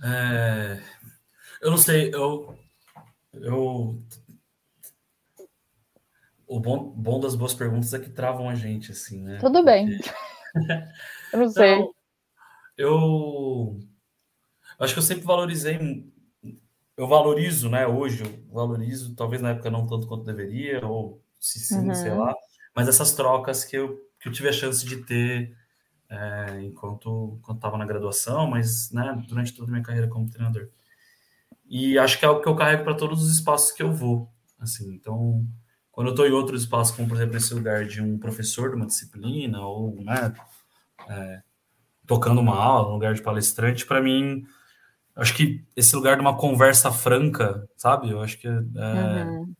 É, eu não sei, eu, eu o bom, bom das boas perguntas é que travam a gente, assim, né? Tudo bem. eu não sei. Então, eu acho que eu sempre valorizei, eu valorizo, né? Hoje eu valorizo, talvez na época não tanto quanto deveria, ou se sim, uhum. sei lá, mas essas trocas que eu, que eu tive a chance de ter é, enquanto estava na graduação, mas né, durante toda a minha carreira como treinador. E acho que é algo que eu carrego para todos os espaços que eu vou. Assim, então, quando eu estou em outros espaços, como por exemplo esse lugar de um professor de uma disciplina, ou né, é, tocando uma aula, um lugar de palestrante, para mim, acho que esse lugar de uma conversa franca, sabe? Eu acho que é, uhum.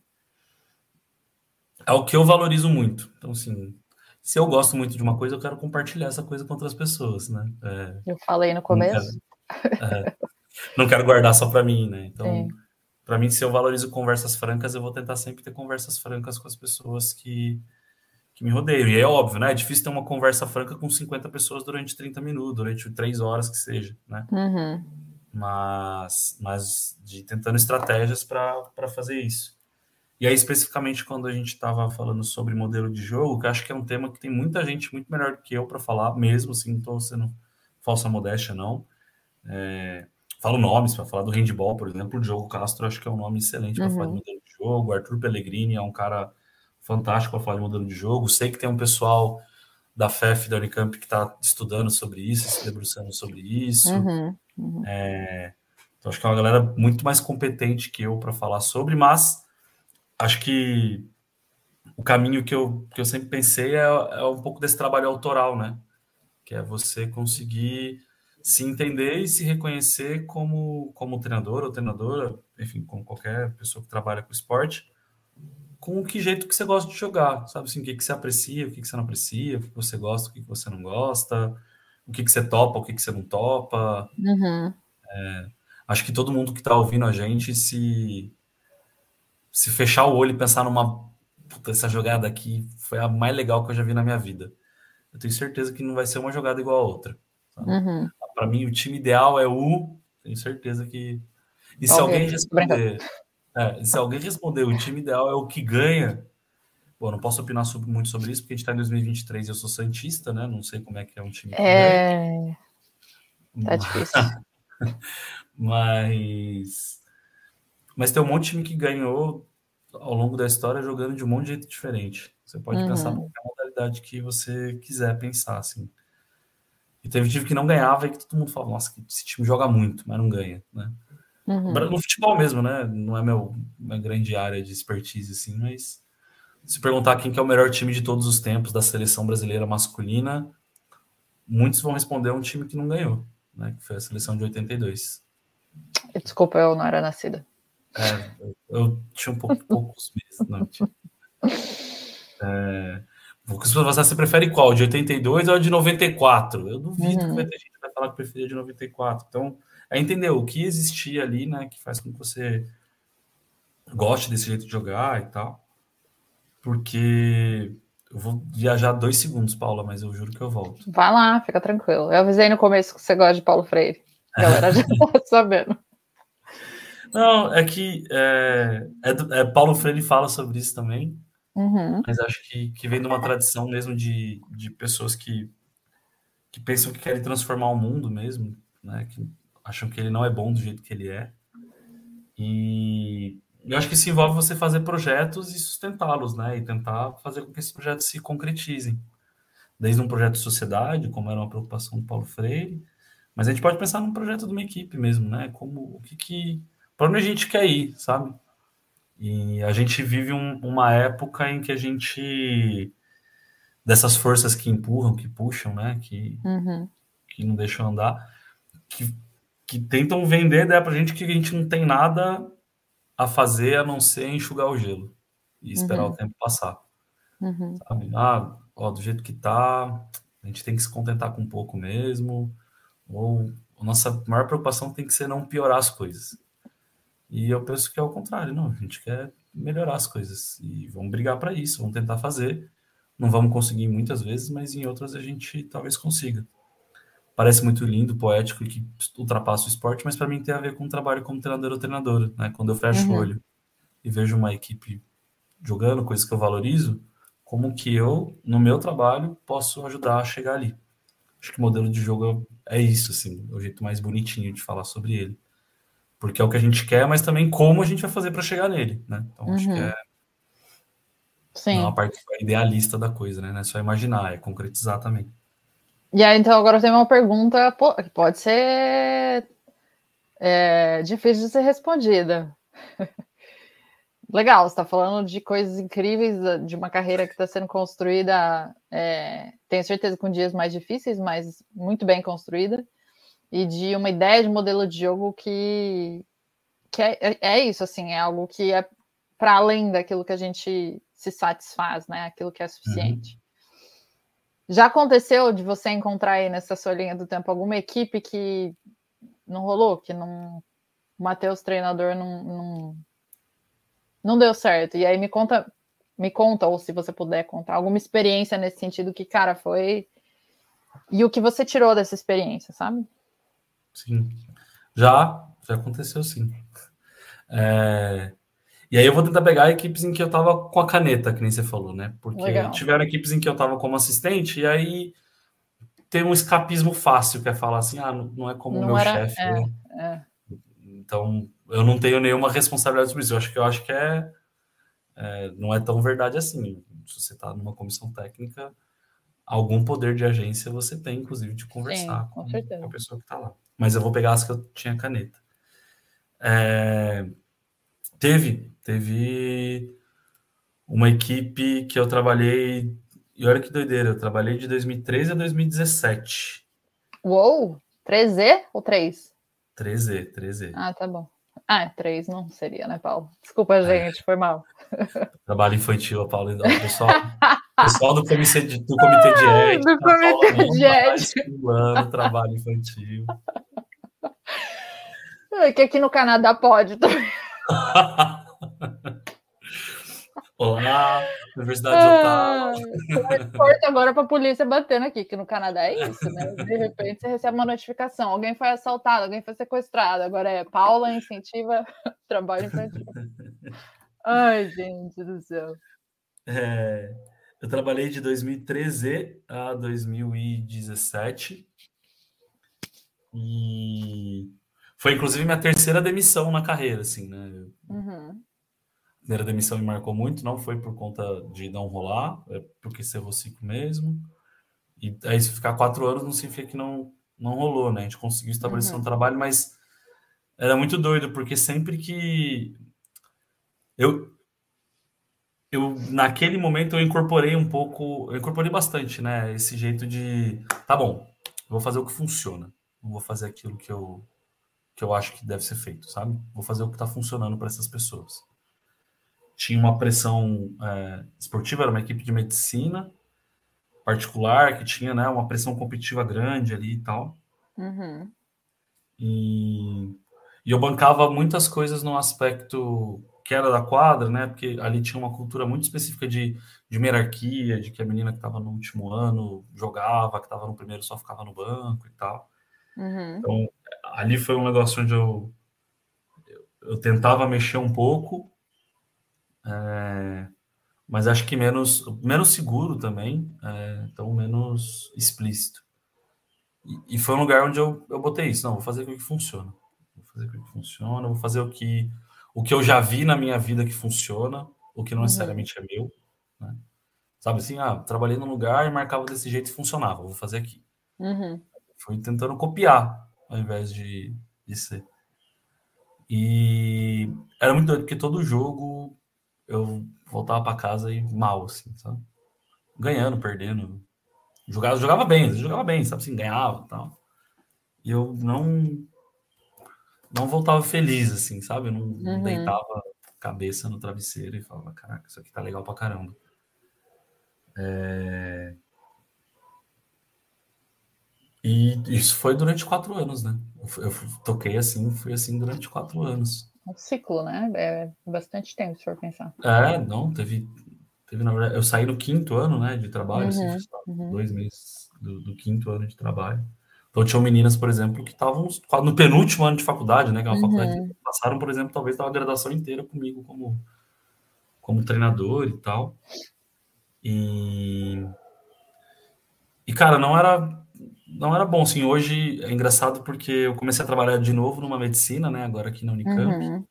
é o que eu valorizo muito. Então, assim, se eu gosto muito de uma coisa, eu quero compartilhar essa coisa com outras pessoas, né? É, eu falei no começo. É, não quero guardar só para mim, né? Então, para mim, se eu valorizo conversas francas, eu vou tentar sempre ter conversas francas com as pessoas que, que me rodeiam. E é óbvio, né? É difícil ter uma conversa franca com 50 pessoas durante 30 minutos, durante 3 horas que seja, né? Uhum. Mas, mas de tentando estratégias para fazer isso. E aí, especificamente, quando a gente estava falando sobre modelo de jogo, que acho que é um tema que tem muita gente muito melhor do que eu para falar, mesmo assim, não estou sendo falsa modéstia, não. É, falo nomes para falar do handball, por exemplo, o Diogo Castro, acho que é um nome excelente para uhum. falar de modelo de jogo. O Arthur Pellegrini é um cara fantástico para falar de modelo de jogo. Sei que tem um pessoal da FEF, da Unicamp, que está estudando sobre isso, se debruçando sobre isso. Uhum. Uhum. É, então, acho que é uma galera muito mais competente que eu para falar sobre, mas acho que o caminho que eu, que eu sempre pensei é, é um pouco desse trabalho autoral, né? Que é você conseguir se entender e se reconhecer como, como treinador ou treinadora, enfim, como qualquer pessoa que trabalha com esporte, com o que jeito que você gosta de jogar, sabe assim, o que, que você aprecia, o que, que você não aprecia, o que você gosta, o que, que você não gosta, o que, que você topa, o que, que você não topa. Uhum. É, acho que todo mundo que está ouvindo a gente se se fechar o olho e pensar numa puta, essa jogada aqui foi a mais legal que eu já vi na minha vida. Eu tenho certeza que não vai ser uma jogada igual a outra. Uhum. Para mim, o time ideal é o. Tenho certeza que. E se alguém responder. É, se alguém responder o time ideal é o que ganha. Bom, não posso opinar sobre, muito sobre isso, porque a gente está em 2023 e eu sou Santista, né? Não sei como é que é um time. é. Tá difícil. Mas mas tem um monte de time que ganhou ao longo da história jogando de um monte de jeito diferente. Você pode uhum. pensar na modalidade que você quiser pensar, assim. E teve time que não ganhava e que todo mundo falava, nossa, esse time joga muito, mas não ganha, né? Uhum. No futebol mesmo, né? Não é meu, minha grande área de expertise, assim, mas se perguntar quem que é o melhor time de todos os tempos da seleção brasileira masculina, muitos vão responder um time que não ganhou, né? Que foi a seleção de 82. Desculpa, eu não era nascida. É, eu, tinha um pouco, poucos meses, não tinha. É, você prefere qual? De 82 ou de 94? Eu duvido uhum. que vai ter gente que vai falar que preferia de 94. Então, é entender o que existia ali, né, que faz com que você goste desse jeito de jogar e tal. Porque eu vou viajar dois segundos, Paula, mas eu juro que eu volto. Vai lá, fica tranquilo. Eu avisei no começo que você gosta de Paulo Freire. A galera já tá sabendo. Não, é que é, é, é, Paulo Freire fala sobre isso também, uhum. mas acho que, que vem de uma tradição mesmo de, de pessoas que, que pensam que querem transformar o mundo mesmo, né? Que acham que ele não é bom do jeito que ele é. E eu acho que isso envolve você fazer projetos e sustentá-los, né? E tentar fazer com que esses projetos se concretizem. Desde um projeto de sociedade, como era uma preocupação do Paulo Freire, mas a gente pode pensar num projeto de uma equipe mesmo, né? Como o que, que para onde a gente quer ir, sabe? E a gente vive um, uma época em que a gente dessas forças que empurram, que puxam, né? Que, uhum. que não deixam andar, que, que tentam vender ideia pra gente que a gente não tem nada a fazer a não ser enxugar o gelo e esperar uhum. o tempo passar. Uhum. Ah, ó, do jeito que tá, a gente tem que se contentar com um pouco mesmo, ou a nossa maior preocupação tem que ser não piorar as coisas. E eu penso que é o contrário, não. A gente quer melhorar as coisas e vamos brigar para isso, vamos tentar fazer. Não vamos conseguir muitas vezes, mas em outras a gente talvez consiga. Parece muito lindo, poético e que ultrapassa o esporte, mas para mim tem a ver com o trabalho como treinador ou treinadora, né? Quando eu fecho uhum. o olho e vejo uma equipe jogando coisas que eu valorizo, como que eu, no meu trabalho, posso ajudar a chegar ali. Acho que o modelo de jogo é isso, assim, é o jeito mais bonitinho de falar sobre ele porque é o que a gente quer, mas também como a gente vai fazer para chegar nele, né? Então uhum. acho que uhum. é Sim. Não, a parte idealista da coisa, né? Não é só imaginar, é concretizar também. E aí, então, agora eu tenho uma pergunta que pode ser é, difícil de ser respondida. Legal, você está falando de coisas incríveis, de uma carreira que está sendo construída, é, tenho certeza com dias mais difíceis, mas muito bem construída e de uma ideia de modelo de jogo que, que é, é, isso, assim, é algo que é para além daquilo que a gente se satisfaz, né? Aquilo que é suficiente. Uhum. Já aconteceu de você encontrar aí nessa sua linha do tempo alguma equipe que não rolou, que não o Matheus treinador não, não, não deu certo. E aí me conta, me conta, ou se você puder contar, alguma experiência nesse sentido que, cara, foi. E o que você tirou dessa experiência, sabe? Sim. Já, já aconteceu sim. É... E aí eu vou tentar pegar equipes em que eu tava com a caneta, que nem você falou, né? Porque Legal. tiveram equipes em que eu tava como assistente, e aí tem um escapismo fácil, que é falar assim, ah, não é como o meu chefe. É, né? é. Então, eu não tenho nenhuma responsabilidade sobre isso. Eu acho que eu acho que é, é não é tão verdade assim. Se você está numa comissão técnica, algum poder de agência você tem, inclusive, de conversar Sim, com, com, a pessoa que está lá. Mas eu vou pegar as que eu tinha caneta. É, teve, teve uma equipe que eu trabalhei e olha que doideira, eu trabalhei de 2013 a 2017. Uou! 3Z ou 3? 3Z, 3Z. Ah, tá bom. Ah, 3 não seria, né, Paulo? Desculpa, é. gente, é. foi mal. Trabalho infantil, Paulo. O pessoal, pessoal do comitê de, do comitê de ética. Do comitê de ética. trabalho infantil. É que aqui no Canadá pode também. Olá, Universidade de Ottawa. Corta agora para a polícia batendo aqui, que no Canadá é isso, né? De repente você recebe uma notificação, alguém foi assaltado, alguém foi sequestrado. Agora é Paula incentiva trabalho infantil. Ai, gente do céu. É, eu trabalhei de 2013 a 2017 e foi inclusive minha terceira demissão na carreira, assim, né? Uhum primeira demissão me marcou muito, não foi por conta de não rolar, é porque cerrou o ciclo mesmo. E aí, se ficar quatro anos, não significa que não, não rolou, né? A gente conseguiu estabelecer uhum. um trabalho, mas era muito doido, porque sempre que eu, eu naquele momento eu incorporei um pouco, eu incorporei bastante, né? Esse jeito de, tá bom, vou fazer o que funciona, não vou fazer aquilo que eu que eu acho que deve ser feito, sabe? Vou fazer o que está funcionando para essas pessoas tinha uma pressão é, esportiva, era uma equipe de medicina particular, que tinha né, uma pressão competitiva grande ali e tal. Uhum. E, e, eu bancava muitas coisas no aspecto que era da quadra, né? Porque ali tinha uma cultura muito específica de, de hierarquia, de que a menina que estava no último ano jogava, que estava no primeiro só ficava no banco e tal. Uhum. Então, ali foi um negócio onde eu, eu, tentava mexer um pouco, é, mas acho que menos, menos seguro também, é, então menos explícito. E, e, foi um lugar onde eu, eu botei isso. Não, vou fazer o que funciona. Vou fazer o que funciona, vou fazer o que, o que eu já vi na minha vida que funciona, o que não uhum. necessariamente é meu. Né? Sabe assim, ah, trabalhei num lugar e marcava desse jeito e funcionava, vou fazer aqui. Uhum. Fui tentando copiar ao invés de, de ser. E era muito doido, porque todo jogo eu voltava para casa e mal, assim, sabe? Ganhando, perdendo. Jogava, jogava bem, jogava bem, sabe assim, ganhava e tal. E eu não não voltava feliz, assim, sabe? Eu não, uhum. deitava cabeça no travesseiro e falava, caraca, isso aqui tá legal pra caramba. É... E isso foi durante quatro anos, né? Eu, toquei assim, fui assim durante quatro anos um ciclo, né? É bastante tempo, se for pensar. É, não, teve, teve na verdade, eu saí no quinto ano, né, de trabalho, assim, uhum, assim, uhum. dois meses do, do, quinto ano de trabalho. Então tinham meninas, por exemplo, que estavam no penúltimo ano de faculdade, né, que é uma uhum. faculdade que passaram, por exemplo, talvez a graduação inteira comigo como, como treinador e tal. E, e cara, não era não era bom, assim, hoje é engraçado porque eu comecei a trabalhar de novo numa medicina, né, agora aqui na Unicamp, uhum.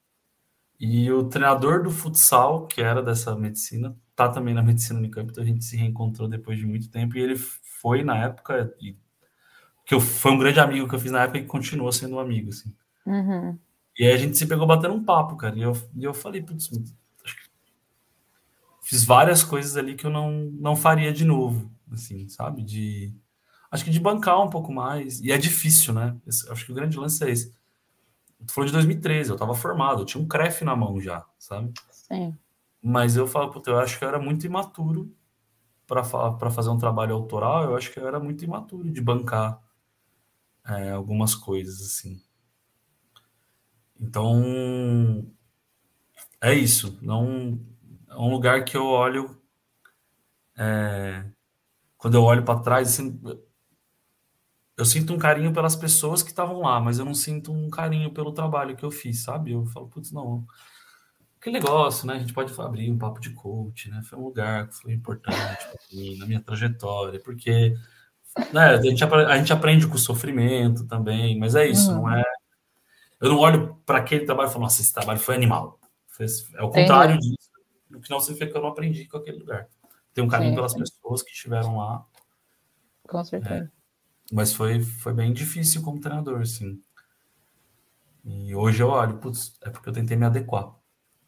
e o treinador do futsal, que era dessa medicina, tá também na medicina Unicamp, então a gente se reencontrou depois de muito tempo, e ele foi na época, e, que eu, foi um grande amigo que eu fiz na época e continuou sendo um amigo, assim. Uhum. E aí a gente se pegou batendo um papo, cara, e eu, e eu falei, putz, fiz várias coisas ali que eu não, não faria de novo, assim, sabe, de acho que de bancar um pouco mais. E é difícil, né? Esse, acho que o grande lance é esse. Tu falou de 2013, eu estava formado, eu tinha um CREF na mão já, sabe? Sim. Mas eu falo, puta, eu acho que eu era muito imaturo para fazer um trabalho autoral, eu acho que eu era muito imaturo de bancar é, algumas coisas, assim. Então, é isso. Não é um lugar que eu olho é, quando eu olho para trás, assim, eu sinto um carinho pelas pessoas que estavam lá, mas eu não sinto um carinho pelo trabalho que eu fiz, sabe? Eu falo, putz, não. Que negócio, né? A gente pode abrir um papo de coach, né? Foi um lugar que foi importante mim, na minha trajetória, porque né, a, gente, a gente aprende com o sofrimento também, mas é isso, uhum. não é. Eu não olho para aquele trabalho e falo, nossa, esse trabalho foi animal. É o contrário Entendi. disso. No final você vê que eu não aprendi com aquele lugar. Tem um carinho sim, pelas pessoas que estiveram lá. Com certeza. É, mas foi, foi bem difícil como treinador, assim. E hoje eu olho, putz, é porque eu tentei me adequar.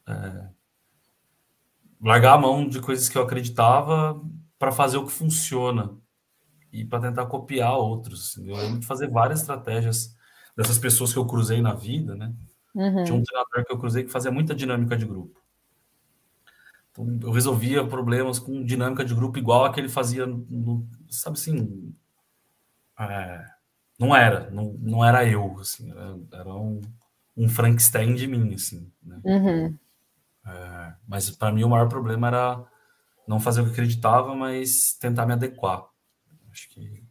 É, largar a mão de coisas que eu acreditava para fazer o que funciona e para tentar copiar outros. Assim. Eu lembro de fazer várias estratégias dessas pessoas que eu cruzei na vida, né? Uhum. Tinha um treinador que eu cruzei que fazia muita dinâmica de grupo. Então, eu resolvia problemas com dinâmica de grupo igual a que ele fazia no sabe assim, é, não era, não, não era eu, assim, era, era um, um, Frankenstein de mim, assim, né? Uhum. É, mas para mim o maior problema era não fazer o que acreditava, mas tentar me adequar. Acho que,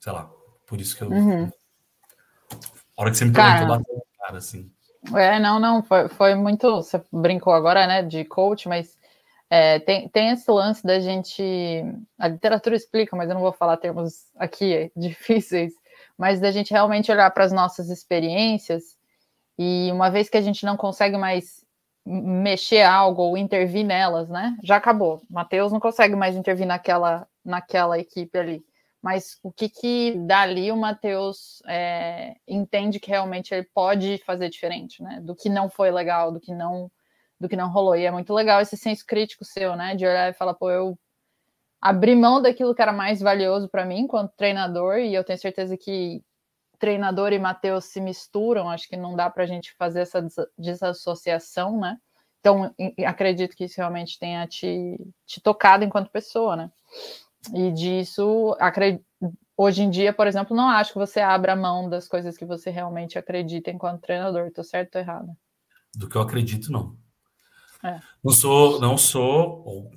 sei lá, por isso que eu. Uhum. A hora que você me perguntou, cara, bateu cara, assim. É, não, não, foi, foi muito. Você brincou agora, né, de coach, mas é, tem, tem esse lance da gente. A literatura explica, mas eu não vou falar termos aqui difíceis, mas da gente realmente olhar para as nossas experiências e uma vez que a gente não consegue mais mexer algo ou intervir nelas, né? Já acabou. Matheus não consegue mais intervir naquela, naquela equipe ali. Mas o que que dali o Matheus é, entende que realmente ele pode fazer diferente, né? Do que não foi legal, do que não do que não rolou. E é muito legal esse senso crítico seu, né? De olhar e falar, pô, eu abri mão daquilo que era mais valioso para mim enquanto treinador, e eu tenho certeza que treinador e Matheus se misturam, acho que não dá para gente fazer essa desassociação, né? Então, acredito que isso realmente tenha te, te tocado enquanto pessoa, né? E disso, acredito, hoje em dia, por exemplo, não acho que você abra mão das coisas que você realmente acredita enquanto treinador. Tô certo ou errado? Do que eu acredito, não. É. Não sou, não sou, ou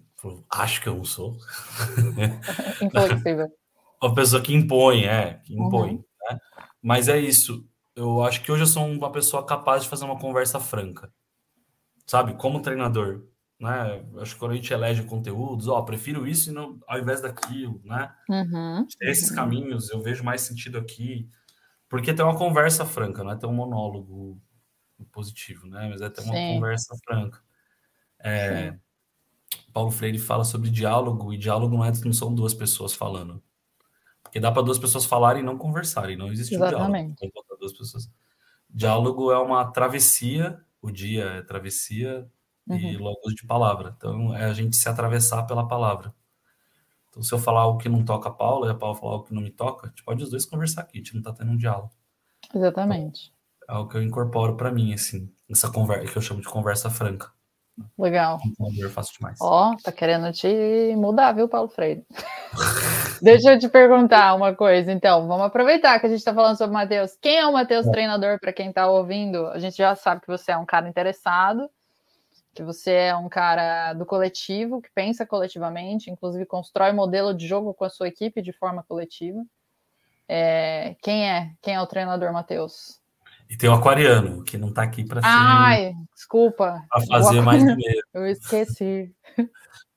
acho que eu não sou. Inflexível. Uma pessoa que impõe, é, que impõe. Uhum. Né? Mas é isso. Eu acho que hoje eu sou uma pessoa capaz de fazer uma conversa franca. Sabe? Como treinador. Né? Acho que quando a gente elege conteúdos, ó, prefiro isso não, ao invés daquilo, né? Uhum. Esses uhum. caminhos, eu vejo mais sentido aqui. Porque tem uma conversa franca, não é ter um monólogo positivo, né? Mas é ter uma Sim. conversa franca. É, Paulo Freire fala sobre diálogo, e diálogo não, é, não são duas pessoas falando. Porque dá para duas pessoas falarem e não conversarem, não existe Exatamente. um diálogo. Duas pessoas. Diálogo é uma travessia, o dia é travessia uhum. e logos de palavra. Então é a gente se atravessar pela palavra. Então, se eu falar algo que não toca a Paula e a Paula falar algo que não me toca, a gente pode os dois conversar aqui, a gente não está tendo um diálogo. Exatamente. Então, é algo que eu incorporo para mim, assim, essa conversa que eu chamo de conversa franca. Legal. Eu faço demais. Ó, tá querendo te mudar, viu, Paulo Freire? Deixa eu te perguntar uma coisa, então. Vamos aproveitar que a gente está falando sobre o Matheus. Quem é o Matheus é. treinador, para quem está ouvindo? A gente já sabe que você é um cara interessado, que você é um cara do coletivo, que pensa coletivamente, inclusive constrói modelo de jogo com a sua equipe de forma coletiva. É, quem é? Quem é o treinador, Matheus? E tem o aquariano, que não está aqui para Ai, desculpa. Para fazer mais dinheiro. Eu esqueci.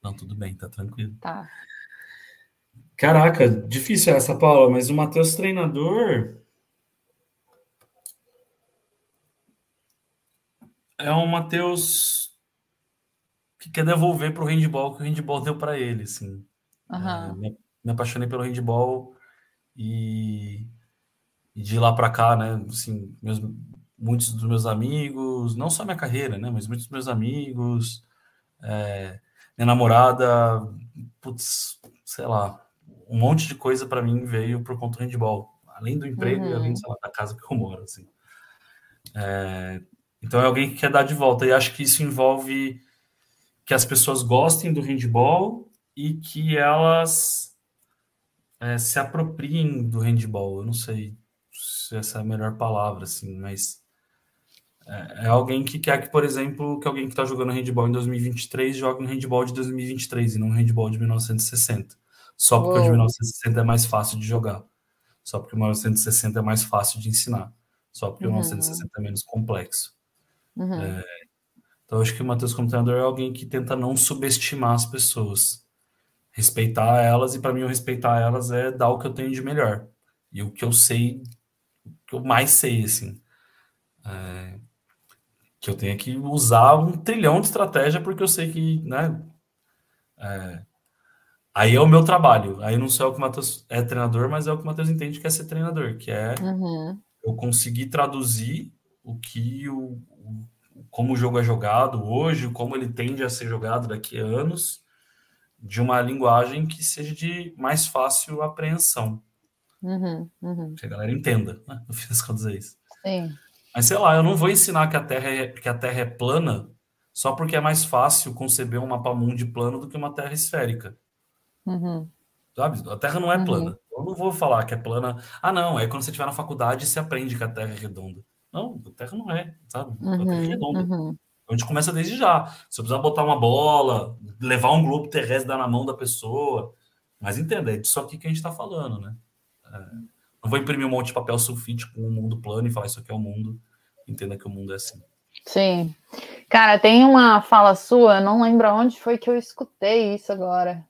Não, tudo bem, tá tranquilo. Tá. Caraca, difícil essa, Paula, mas o Matheus treinador. É um Matheus que quer devolver para o handball que o handball deu para ele, assim. Uhum. É, me, me, apaixonei pelo handball e e de lá para cá, né, assim, meus, muitos dos meus amigos, não só minha carreira, né, mas muitos dos meus amigos, é, minha namorada, putz, sei lá, um monte de coisa para mim veio por conta do handball, além do emprego uhum. e além lá, da casa que eu moro, assim. É, então é alguém que quer dar de volta e acho que isso envolve que as pessoas gostem do handball e que elas é, se apropriem do handball. Eu não sei se essa é a melhor palavra, assim, mas É, é alguém que quer que, por exemplo, que alguém que está jogando handball em 2023 jogue um handball de 2023 e não um handball de 1960. Só porque Uou. o de 1960 é mais fácil de jogar. Só porque o 1960 é mais fácil de ensinar. Só porque uhum. o 1960 é menos complexo. Uhum. É, então, acho que o Matheus como treinador é alguém que tenta não subestimar as pessoas. Respeitar elas, e para mim, respeitar elas é dar o que eu tenho de melhor. E o que eu sei, que eu mais sei, assim. É, que eu tenho que usar um trilhão de estratégia, porque eu sei que, né? É, aí é o meu trabalho. Aí não sou eu que o Matheus é treinador, mas é o que o Matheus entende que é ser treinador, que é uhum. eu conseguir traduzir o que o, o, como o jogo é jogado hoje, como ele tende a ser jogado daqui a anos, de uma linguagem que seja de mais fácil apreensão. Uhum, uhum. Que a galera entenda, né? No fim das contas é isso. Sim. Mas sei lá, eu não vou ensinar que a Terra é, que a terra é plana só porque é mais fácil conceber um mapa mundi plano do que uma Terra esférica. Uhum. Sabe? A Terra não é uhum. plana. Eu não vou falar que é plana. Ah, não, é quando você estiver na faculdade você aprende que a Terra é redonda. Não, a Terra não é, sabe? Uhum. A Terra é redonda. Uhum. A gente começa desde já. Se eu precisar botar uma bola, levar um globo terrestre dar na mão da pessoa. Mas entenda, é disso aqui que a gente está falando, né? É... Não vou imprimir um monte de papel sulfite com o um mundo plano e falar isso aqui é o mundo. Entenda que o mundo é assim. Sim. Cara, tem uma fala sua, não lembro onde foi que eu escutei isso agora.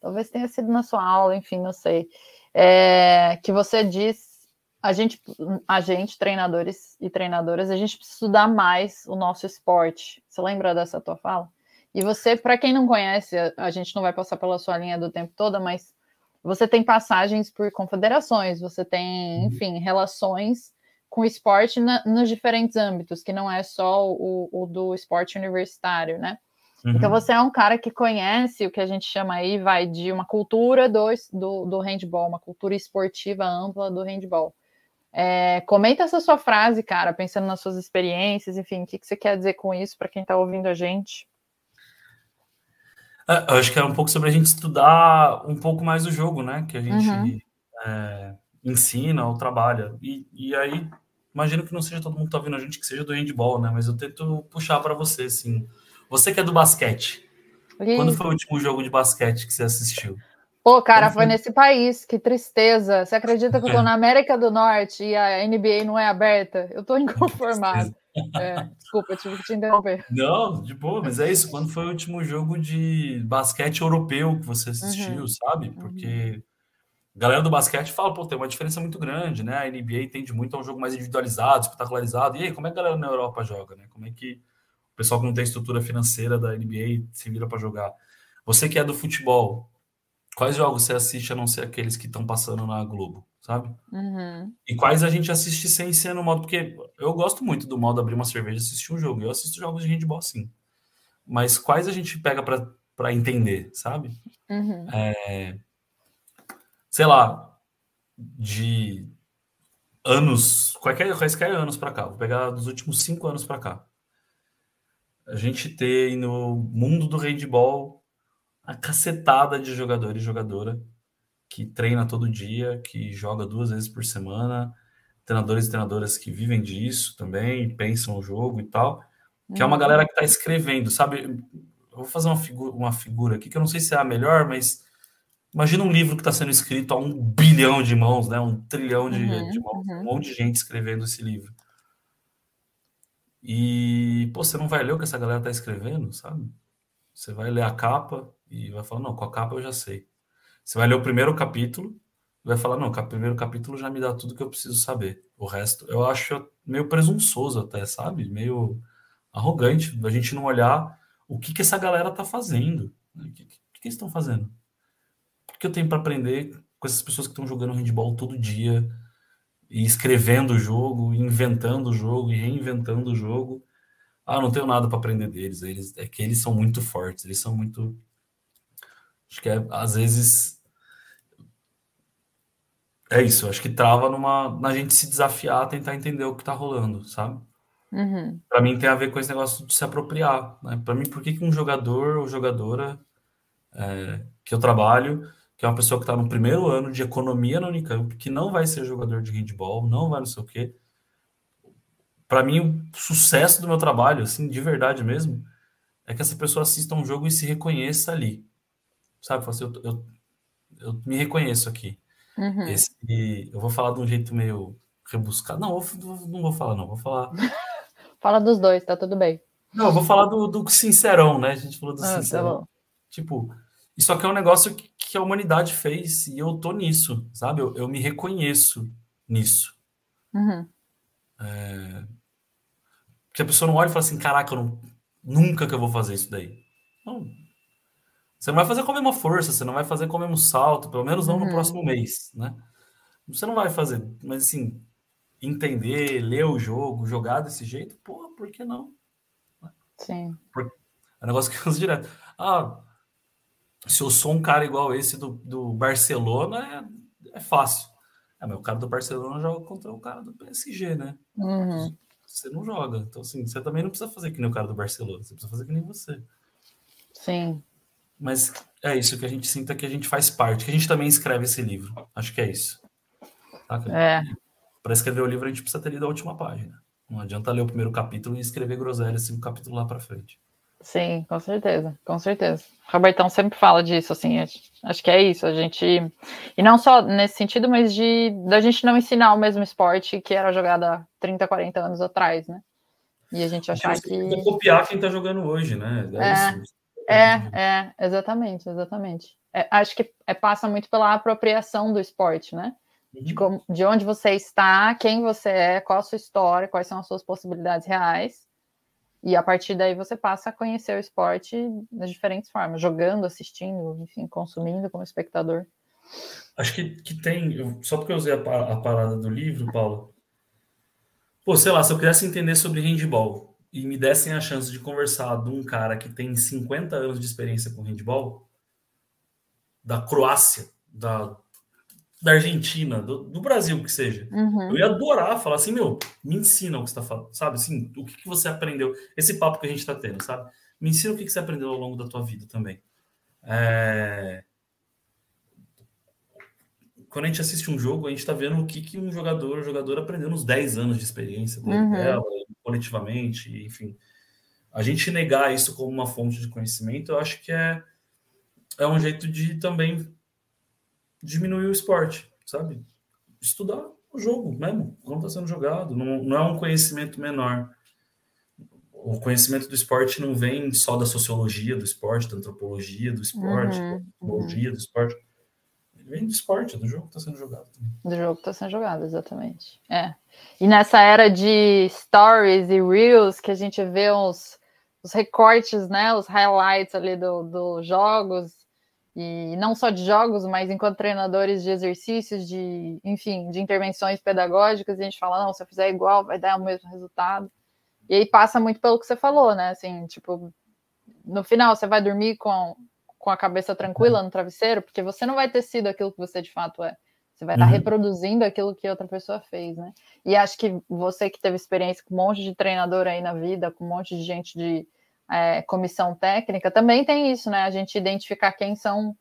Talvez tenha sido na sua aula, enfim, não sei. É, que você diz, a gente, a gente, treinadores e treinadoras, a gente precisa estudar mais o nosso esporte. Você lembra dessa tua fala? E você, para quem não conhece, a gente não vai passar pela sua linha do tempo toda, mas você tem passagens por confederações, você tem, uhum. enfim, relações com o esporte na, nos diferentes âmbitos, que não é só o, o do esporte universitário, né? Uhum. Então você é um cara que conhece o que a gente chama aí, vai de uma cultura do, do, do handball, uma cultura esportiva ampla do handball. É, comenta essa sua frase, cara, pensando nas suas experiências, enfim, o que, que você quer dizer com isso para quem está ouvindo a gente? É, eu acho que é um pouco sobre a gente estudar um pouco mais o jogo, né? Que a gente uhum. é, ensina ou trabalha. E, e aí, imagino que não seja todo mundo que tá ouvindo a gente que seja do handball, né? Mas eu tento puxar para você, assim. Você que é do basquete. Quando foi o último jogo de basquete que você assistiu? Pô, cara, foi nesse país, que tristeza. Você acredita que eu tô na América do Norte e a NBA não é aberta? Eu tô inconformado. É, desculpa, eu tive que te interromper. Não, de boa, mas é isso. Quando foi o último jogo de basquete europeu que você assistiu, uhum. sabe? Uhum. Porque a galera do basquete fala, pô, tem uma diferença muito grande, né? A NBA tende muito a um jogo mais individualizado, espetacularizado. E aí, como é que a galera na Europa joga, né? Como é que o pessoal que não tem estrutura financeira da NBA se vira para jogar? Você que é do futebol, quais jogos você assiste a não ser aqueles que estão passando na Globo? Sabe? Uhum. E quais a gente assiste sem ser no modo. Porque eu gosto muito do modo abrir uma cerveja e assistir um jogo. Eu assisto jogos de handball sim. Mas quais a gente pega para entender, sabe? Uhum. É, sei lá, de anos, qualquer, quaisquer anos para cá, vou pegar dos últimos cinco anos para cá. A gente tem no mundo do handball a cacetada de jogadores e jogadora que treina todo dia, que joga duas vezes por semana, treinadores e treinadoras que vivem disso também, pensam o jogo e tal, que é uma uhum. galera que está escrevendo, sabe? Eu vou fazer uma figura, uma figura aqui que eu não sei se é a melhor, mas imagina um livro que está sendo escrito a um bilhão de mãos, né? Um trilhão de, uhum, de mãos, uhum. um monte de gente escrevendo esse livro. E, pô, você não vai ler o que essa galera está escrevendo, sabe? Você vai ler a capa e vai falar, não, com a capa eu já sei. Você vai ler o primeiro capítulo e vai falar, não, o primeiro capítulo já me dá tudo que eu preciso saber. O resto, eu acho meio presunçoso até, sabe? Meio arrogante a gente não olhar o que, que essa galera tá fazendo. Né? O que, que, que eles estão fazendo? O que eu tenho para aprender com essas pessoas que estão jogando handball todo dia e escrevendo o jogo, inventando o jogo e reinventando o jogo? Ah, não tenho nada para aprender deles. Eles, é que eles são muito fortes, eles são muito Acho que é, às vezes é isso, acho que trava numa na gente se desafiar tentar entender o que está rolando, sabe? Uhum. Para mim tem a ver com esse negócio de se apropriar. Né? Para mim, por que, que um jogador ou jogadora é, que eu trabalho, que é uma pessoa que está no primeiro ano de economia na Unicamp, que não vai ser jogador de handball, não vai não sei o quê, para mim, o sucesso do meu trabalho, assim, de verdade mesmo, é que essa pessoa assista um jogo e se reconheça ali. Sabe? Assim, eu, eu, eu me reconheço aqui. Uhum. Esse, eu vou falar de um jeito meio rebuscado. Não, eu, não vou falar, não. Vou falar. Fala dos dois, tá tudo bem. Não, eu vou falar do, do sincerão, né? A gente falou do ah, tá sincerão. Tá tipo, isso aqui é um negócio que, que, a humanidade fez e eu tô nisso, sabe? Eu, eu me reconheço nisso. Uhum. É... Que a pessoa não olha e fala assim: caraca, não... nunca que eu vou fazer isso daí. Não. Você não vai fazer com a mesma força, você não vai fazer com o mesmo salto, pelo menos não uhum. no próximo mês, né? Você não vai fazer, mas assim, entender, ler o jogo, jogar desse jeito, pô, por que não? Sim. É um negócio que usa direto. Ah, se eu sou um cara igual esse do, do Barcelona, é, é fácil. É, mas o cara do Barcelona joga contra o cara do PSG, né? Uhum. Você não joga. Então, assim, você também não precisa fazer que nem o cara do Barcelona, você precisa fazer que nem você. Sim. Mas é isso que a gente sinta que a gente faz parte, que a gente também escreve esse livro. Acho que é isso. Tá? É. Para escrever o livro, a gente precisa ter lido a última página. Não adianta ler o primeiro capítulo e escrever groselha cinco capítulos lá para frente. Sim, com certeza, com certeza. O Robertão sempre fala disso, assim, acho que é isso, a gente, e não só nesse sentido, mas de da gente não ensinar o mesmo esporte que era jogado há 30, 40 anos atrás, né? E a gente achar que... copiar quem tá jogando hoje, né? É, é, é, é exatamente, exatamente. É, acho que é, passa muito pela apropriação do esporte, né? De, uhum. como, de onde você está, quem você é, qual a sua história, quais são as suas possibilidades reais, e a partir daí você passa a conhecer o esporte das diferentes formas, jogando, assistindo, enfim, consumindo como espectador. Acho que, que tem, eu, só porque eu usei a, a, parada do livro, Paulo. Pô, sei lá, se eu quisesse entender sobre handball e me dessem a chance de conversar de um cara que tem 50 anos de experiência com handball, da Croácia, da, da Argentina, do, do, Brasil que seja. Uhum. Eu ia adorar falar assim, meu, me ensina o que você está falando, sabe? Assim, o que, que você aprendeu? Esse papo que a gente está tendo, sabe? Me ensina o que, que você aprendeu ao longo da tua vida também. É... Quando a gente assiste um jogo, a gente está vendo o que, que um jogador, jogador aprendeu nos 10 anos de experiência uhum. dela, coletivamente, enfim. A gente negar isso como uma fonte de conhecimento, eu acho que é, é um jeito de também diminuir o esporte, sabe? Estudar o jogo mesmo, como está sendo jogado. Não, não é um conhecimento menor. O conhecimento do esporte não vem só da sociologia do esporte, da antropologia do esporte, uhum, da antropologia uhum. do esporte. Vem do esporte, do jogo que está sendo jogado. Do jogo que está sendo jogado, exatamente. É. E nessa era de stories e reels que a gente vê os, os recortes, né, os highlights ali dos do jogos, e não só de jogos, mas enquanto treinadores de exercícios, de, enfim, de intervenções pedagógicas, a gente fala, não, se eu fizer igual, vai dar o mesmo resultado. E aí passa muito pelo que você falou, né? Assim, tipo, no final você vai dormir com, com a cabeça tranquila no travesseiro, porque você não vai ter sido aquilo que você de fato é. Você vai estar uhum. reproduzindo aquilo que outra pessoa fez, né? E acho que você que teve experiência com um monte de treinador aí na vida, com um monte de gente de é, comissão técnica, também tem isso, né? A gente identificar quem são,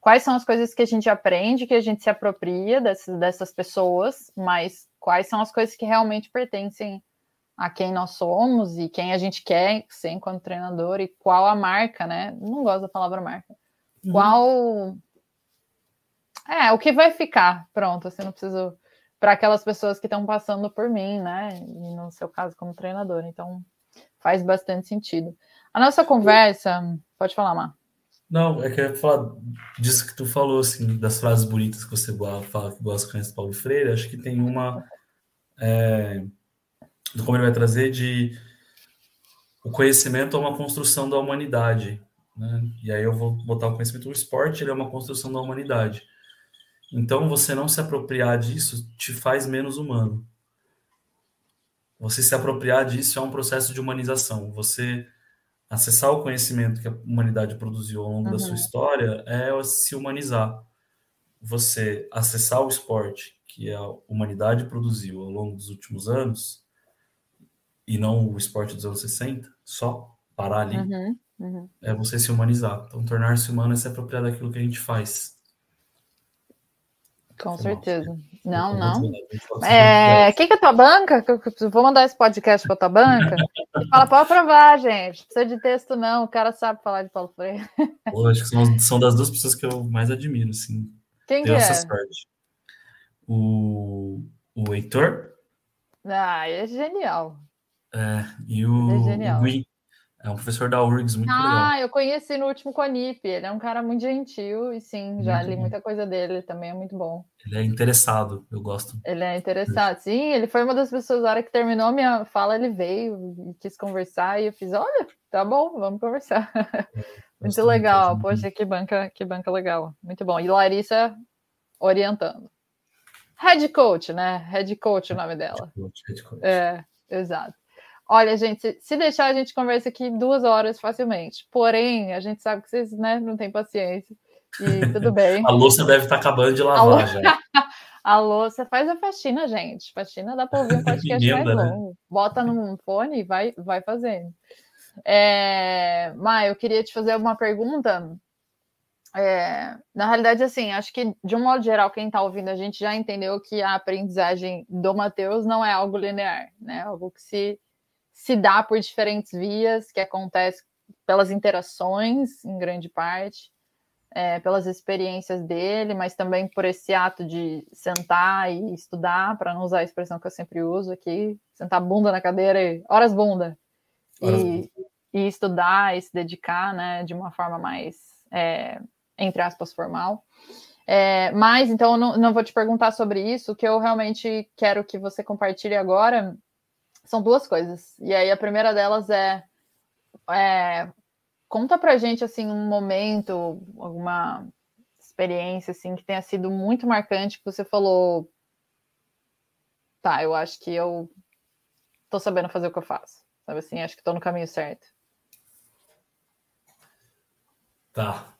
quais são as coisas que a gente aprende, que a gente se apropria dessas, dessas pessoas, mas quais são as coisas que realmente pertencem a quem nós somos e quem a gente quer ser enquanto treinador e qual a marca, né? Não gosto da palavra marca. Uhum. Qual. É, o que vai ficar, pronto, assim, não preciso. Para aquelas pessoas que estão passando por mim, né? E no seu caso, como treinador. Então, faz bastante sentido. A nossa conversa, pode falar, Mar. Não, é que eu ia falar disso que tu falou, assim, das frases bonitas que você fala que gosta de conhecer Paulo Freire. Acho que tem uma. É, como ele vai trazer de o conhecimento é uma construção da humanidade. Né? E aí eu vou botar o conhecimento do esporte, ele é uma construção da humanidade. Então, você não se apropriar disso te faz menos humano. Você se apropriar disso é um processo de humanização. Você acessar o conhecimento que a humanidade produziu ao longo uhum. da sua uhum. história é se humanizar. Você acessar o esporte que a humanidade produziu ao longo dos últimos anos e não o esporte dos anos 60, só parar ali, uhum. Uhum. é você se humanizar. Então, tornar-se humano é se apropriar daquilo que a gente faz. Com certeza. Não, não. É, quem que é tua banca? Vou mandar esse podcast para tua banca. Fala, pode aprovar, gente. Precisa de texto, não. O cara sabe falar de Paulo Freire. Pô, acho que são, são das duas pessoas que eu mais admiro, sim. Quem que é? O, o Heitor. Ah, é genial. É, e o, é genial. o Gui. É um professor da URGS muito ah, legal. Ah, eu conheci no último Conip. Ele é um cara muito gentil e sim, muito já li bom. muita coisa dele, também é muito bom. Ele é interessado, eu gosto. Ele é interessado, sim. Ele foi uma das pessoas, na hora que terminou a minha fala, ele veio e quis conversar e eu fiz: olha, tá bom, vamos conversar. É, muito legal, poxa, que banca, que banca legal. Muito bom. E Larissa orientando. Head coach, né? Head coach o nome dela. Head coach, head coach. É, exato. Olha, gente, se deixar, a gente conversa aqui duas horas facilmente. Porém, a gente sabe que vocês né, não têm paciência. E tudo bem. a louça deve estar tá acabando de lavar já. a louça faz a faxina, gente. Faxina dá para ouvir um podcast mais né? longo. Bota num fone e vai, vai fazendo. É... Mai, eu queria te fazer uma pergunta. É... Na realidade, assim, acho que de um modo geral, quem está ouvindo a gente já entendeu que a aprendizagem do Matheus não é algo linear, né? Algo que se se dá por diferentes vias, que acontece pelas interações, em grande parte, é, pelas experiências dele, mas também por esse ato de sentar e estudar, para não usar a expressão que eu sempre uso aqui, sentar bunda na cadeira e horas bunda, horas e, bunda. e, estudar e se dedicar, né, de uma forma mais, é, entre aspas, formal. É, mas, então, eu não, não vou te perguntar sobre isso, o que eu realmente quero que você compartilhe agora são duas coisas. E aí a primeira delas é, é conta pra gente assim um momento, alguma experiência assim que tenha sido muito marcante que você falou, tá, eu acho que eu tô sabendo fazer o que eu faço. Sabe assim, acho que tô no caminho certo. Tá.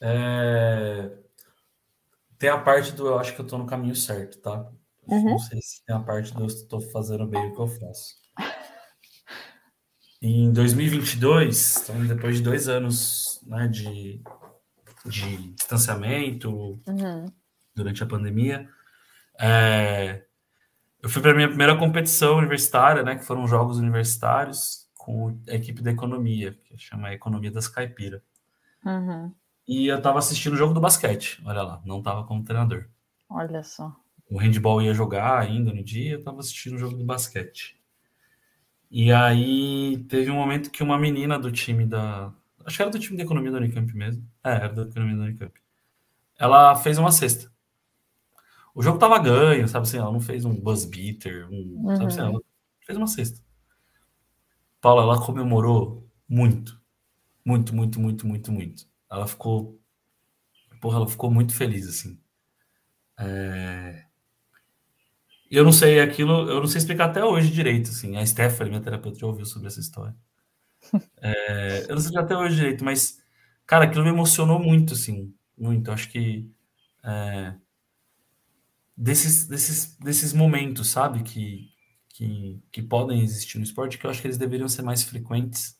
É... Tem a parte do eu acho que eu tô no caminho certo, tá? Uhum. Não sei se tem a parte do eu estou fazendo bem o que eu faço. Em 2022, então, depois de dois anos né, de, de distanciamento uhum. durante a pandemia, é, eu fui para a minha primeira competição universitária, né, que foram jogos universitários com a equipe da economia, que chama Economia das Caipira. Uhum. E eu estava assistindo o jogo do basquete, olha lá, não estava como treinador. Olha só o handball ia jogar ainda no dia, eu estava assistindo o jogo de basquete. E aí teve um momento que uma menina do time da. Acho que era do time de economia da Unicamp mesmo. É, era da economia da Unicamp. Ela fez uma cesta. O jogo tava ganho, sabe assim? Ela não fez um buzz beater, um, uhum. sabe assim? Ela fez uma cesta. Paula, ela comemorou muito. Muito, muito, muito, muito, muito. Ela ficou. Porra, ela ficou muito feliz, assim. É... Eu não sei aquilo, eu não sei explicar até hoje direito, assim. A Stephanie, minha terapeuta, já ouviu sobre essa história. É, eu não sei explicar até hoje direito, mas, cara, aquilo me emocionou muito, assim. Muito. Acho que. É, desses, desses, desses momentos, sabe? Que, que, que podem existir no esporte, que eu acho que eles deveriam ser mais frequentes.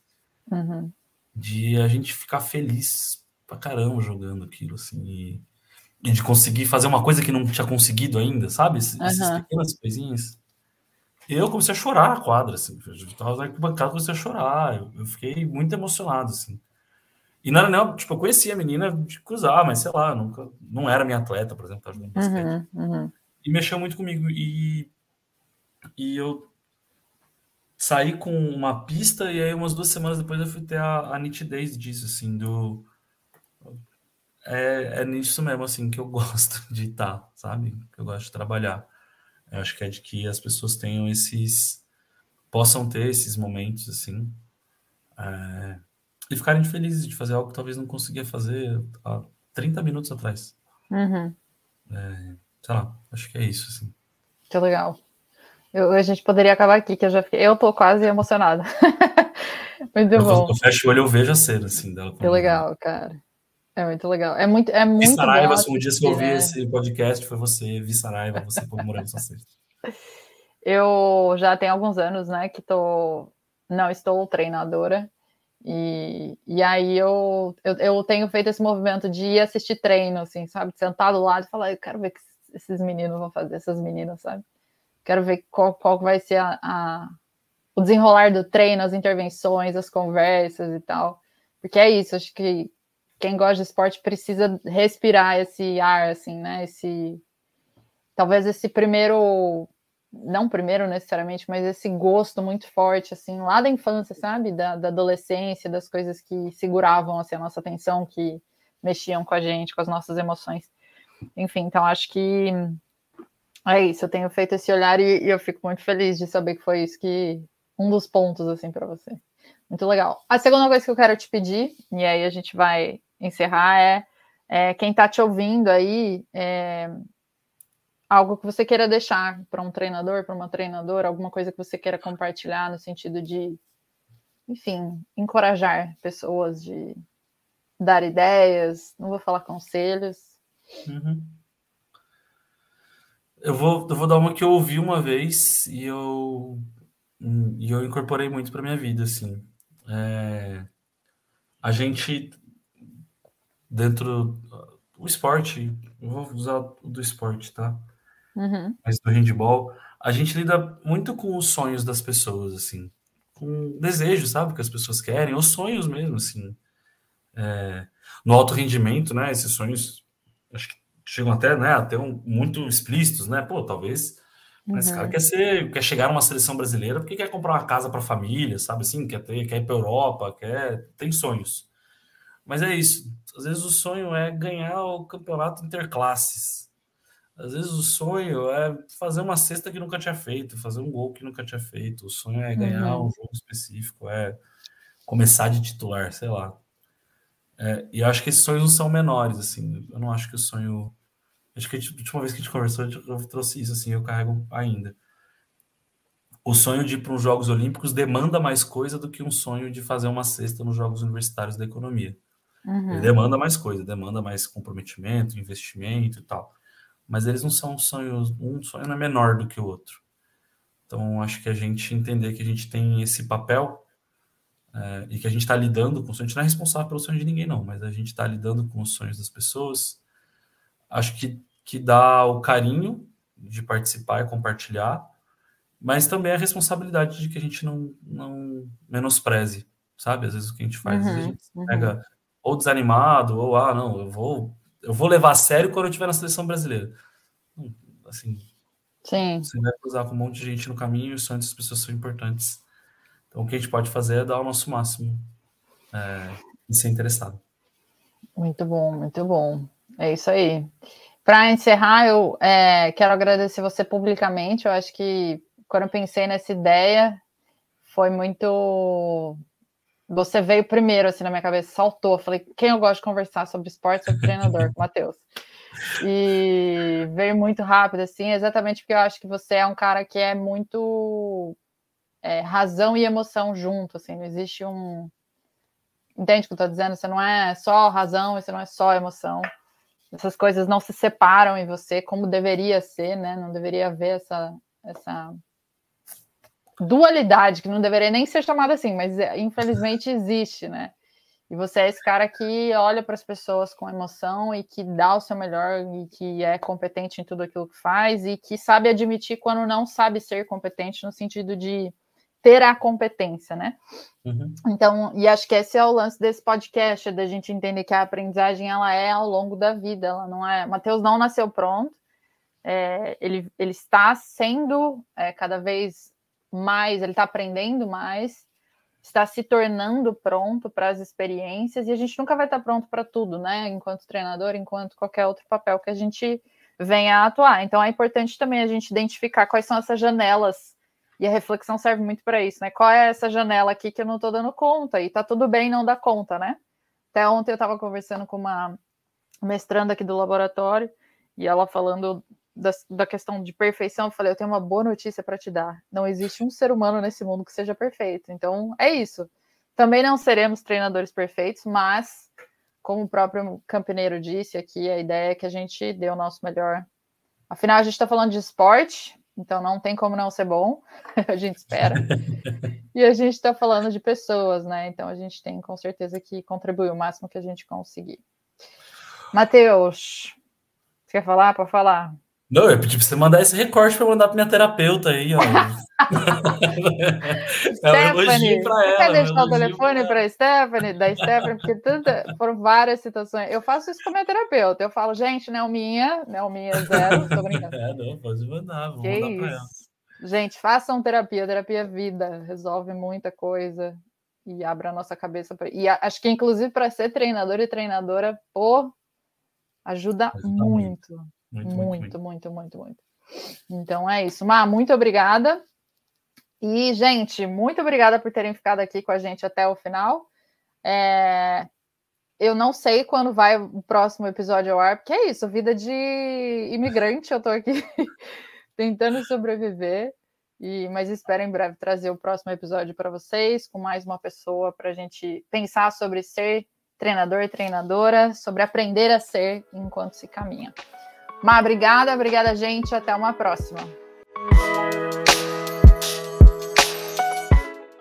Uhum. De a gente ficar feliz pra caramba jogando aquilo, assim. E, e de conseguir fazer uma coisa que não tinha conseguido ainda, sabe? Essas uhum. pequenas coisinhas. Eu comecei a chorar na quadra, assim. Eu tava na bancada, comecei a chorar. Eu, eu, fiquei muito emocionado, assim. E não era nem, tipo, eu conhecia a menina de cruzar, mas sei lá, nunca, não era minha atleta, por exemplo, tava jogando. Uhum, uhum. E mexeu muito comigo. E, e eu saí com uma pista, e aí umas duas semanas depois eu fui ter a, a nitidez disso, assim, do é, é nisso mesmo, assim, que eu gosto de estar, sabe? Que eu gosto de trabalhar. Eu acho que é de que as pessoas tenham esses... Possam ter esses momentos, assim, é, e ficarem felizes de fazer algo que talvez não conseguia fazer há 30 minutos atrás. Uhum. É, sei lá, acho que é isso, assim. Que legal. Eu, a gente poderia acabar aqui, que eu já fiquei... Eu tô quase emocionada. Muito eu, bom. Eu fecho o olho, eu vejo a cena, assim, dela. Que legal, cara. É muito legal. É muito, é muito Saraiva, um dia que eu ouvi né? esse podcast, foi você, Vi Saraiva, você comemorando sua sexta. Eu já tenho alguns anos, né, que tô, não estou treinadora, E, e aí eu, eu, eu, tenho feito esse movimento de ir assistir treino, assim, sabe? Sentar do lado e falar, eu quero ver o que esses meninos vão fazer, essas meninas, sabe? Quero ver qual, qual vai ser a, a, o desenrolar do treino, as intervenções, as conversas e tal. Porque é isso, acho que quem gosta de esporte precisa respirar esse ar, assim, né? Esse talvez esse primeiro, não primeiro necessariamente, mas esse gosto muito forte, assim, lá da infância, sabe? Da, da adolescência, das coisas que seguravam assim, a nossa atenção, que mexiam com a gente, com as nossas emoções. Enfim, então acho que é isso. Eu tenho feito esse olhar e, e eu fico muito feliz de saber que foi isso que um dos pontos assim para você. Muito legal. A segunda coisa que eu quero te pedir, e aí a gente vai encerrar, é, é quem está te ouvindo aí, é, algo que você queira deixar para um treinador, para uma treinadora, alguma coisa que você queira compartilhar no sentido de, enfim, encorajar pessoas, de dar ideias, não vou falar conselhos. Uhum. Eu vou, eu vou dar uma que eu ouvi uma vez e eu, e eu incorporei muito para minha vida, assim. É, a gente, dentro do esporte, eu vou usar o do esporte, tá? Uhum. Mas do handball, a gente lida muito com os sonhos das pessoas, assim, com desejos, sabe, que as pessoas querem, os sonhos mesmo, assim. É, no alto rendimento, né, esses sonhos, acho que chegam até, né, até um, muito explícitos, né, pô, talvez uhum. esse cara quer ser, quer chegar numa seleção brasileira porque quer comprar uma casa para a família, sabe, assim, quer ter, quer ir para Europa, quer, tem sonhos. Mas é isso, às vezes o sonho é ganhar o campeonato interclasses, às vezes o sonho é fazer uma cesta que nunca tinha feito, fazer um gol que nunca tinha feito. O sonho é ganhar uhum. um jogo específico, é começar de titular, sei lá. É, e eu acho que esses sonhos não são menores, assim. Eu não acho que o sonho. Acho que a última vez que a gente conversou, eu trouxe isso, assim, eu carrego ainda. O sonho de ir para os Jogos Olímpicos demanda mais coisa do que um sonho de fazer uma cesta nos Jogos Universitários da Economia. Uhum. Ele demanda mais coisa, demanda mais comprometimento, investimento e tal mas eles não são sonhos, um sonho não é menor do que o outro. Então, acho que a gente entender que a gente tem esse papel é, e que a gente está lidando com o sonho, a gente não é responsável pelo sonho de ninguém, não, mas a gente está lidando com os sonhos das pessoas. Acho que, que dá o carinho de participar e compartilhar, mas também a responsabilidade de que a gente não, não menospreze, sabe? Às vezes o que a gente faz, uhum, a gente uhum. pega ou desanimado, ou ah, não, eu vou eu vou levar a sério quando eu estiver na seleção brasileira. Hum, assim, Sim. você vai cruzar com um monte de gente no caminho e os sonhos das pessoas são importantes. Então, o que a gente pode fazer é dar o nosso máximo é, e ser interessado. Muito bom, muito bom. É isso aí. Para encerrar, eu é, quero agradecer você publicamente. Eu acho que quando eu pensei nessa ideia, foi muito você veio primeiro, assim, na minha cabeça, saltou. Falei, quem eu gosto de conversar sobre esporte, sobre treinador, Matheus. E veio muito rápido, assim, exatamente porque eu acho que você é um cara que é muito é, razão e emoção junto, assim, não existe um. Entende o que eu tô dizendo? Você não é só razão e você não é só emoção. Essas coisas não se separam em você como deveria ser, né? Não deveria haver essa, essa dualidade, que não deveria nem ser chamada assim, mas é, infelizmente existe, né? E você é esse cara que olha para as pessoas com emoção e que dá o seu melhor e que é competente em tudo aquilo que faz e que sabe admitir quando não sabe ser competente no sentido de ter a competência, né? Uhum. Então, e acho que esse é o lance desse podcast, da gente entender que a aprendizagem ela é ao longo da vida, ela não é. Mateus não nasceu pronto, é, ele, ele está sendo é, cada vez mais, ele está aprendendo mais, está se tornando pronto para as experiências, e a gente nunca vai estar tá pronto para tudo, né? Enquanto treinador, enquanto qualquer outro papel que a gente venha a atuar. Então é importante também a gente identificar quais são essas janelas. E a reflexão serve muito para isso, né? Qual é essa janela aqui que eu não estou dando conta? E tá tudo bem não dar conta, né? Até ontem eu estava conversando com uma mestranda aqui do laboratório e ela falando da, da questão de perfeição, eu falei, eu tenho uma boa notícia para te dar. Não existe um ser humano nesse mundo que seja perfeito. Então, é isso. Também não seremos treinadores perfeitos, mas, como o próprio Campineiro disse aqui, a ideia é que a gente dê o nosso melhor. Afinal, a gente está falando de esporte, então não tem como não ser bom, a gente espera. e a gente está falando de pessoas, né? Então a gente tem com certeza que contribuir o máximo que a gente conseguir. Matheus, quer falar? Para falar? Não, eu pedi para você mandar esse recorte para mandar para minha terapeuta aí, ó. é um para ela. Quer deixar o telefone para Stephanie, da Stephanie, porque tanta, foram várias situações. Eu faço isso com a minha terapeuta. Eu falo, gente, Nelminha, Nelminha zero, tô brincando. É, não, pode mandar, vou que mandar para ela. Gente, façam terapia, terapia é vida, resolve muita coisa e abre a nossa cabeça para. E acho que, inclusive, para ser treinador e treinadora, pô, ajuda, ajuda muito. muito. Muito, muito, muito, muito, muito, Então é isso. Má, muito obrigada. E, gente, muito obrigada por terem ficado aqui com a gente até o final. É... Eu não sei quando vai o próximo episódio ao ar, porque é isso, vida de imigrante, eu tô aqui tentando sobreviver. E, mas espero em breve trazer o próximo episódio para vocês, com mais uma pessoa para a gente pensar sobre ser treinador e treinadora, sobre aprender a ser enquanto se caminha. Má, obrigada, obrigada, gente. Até uma próxima.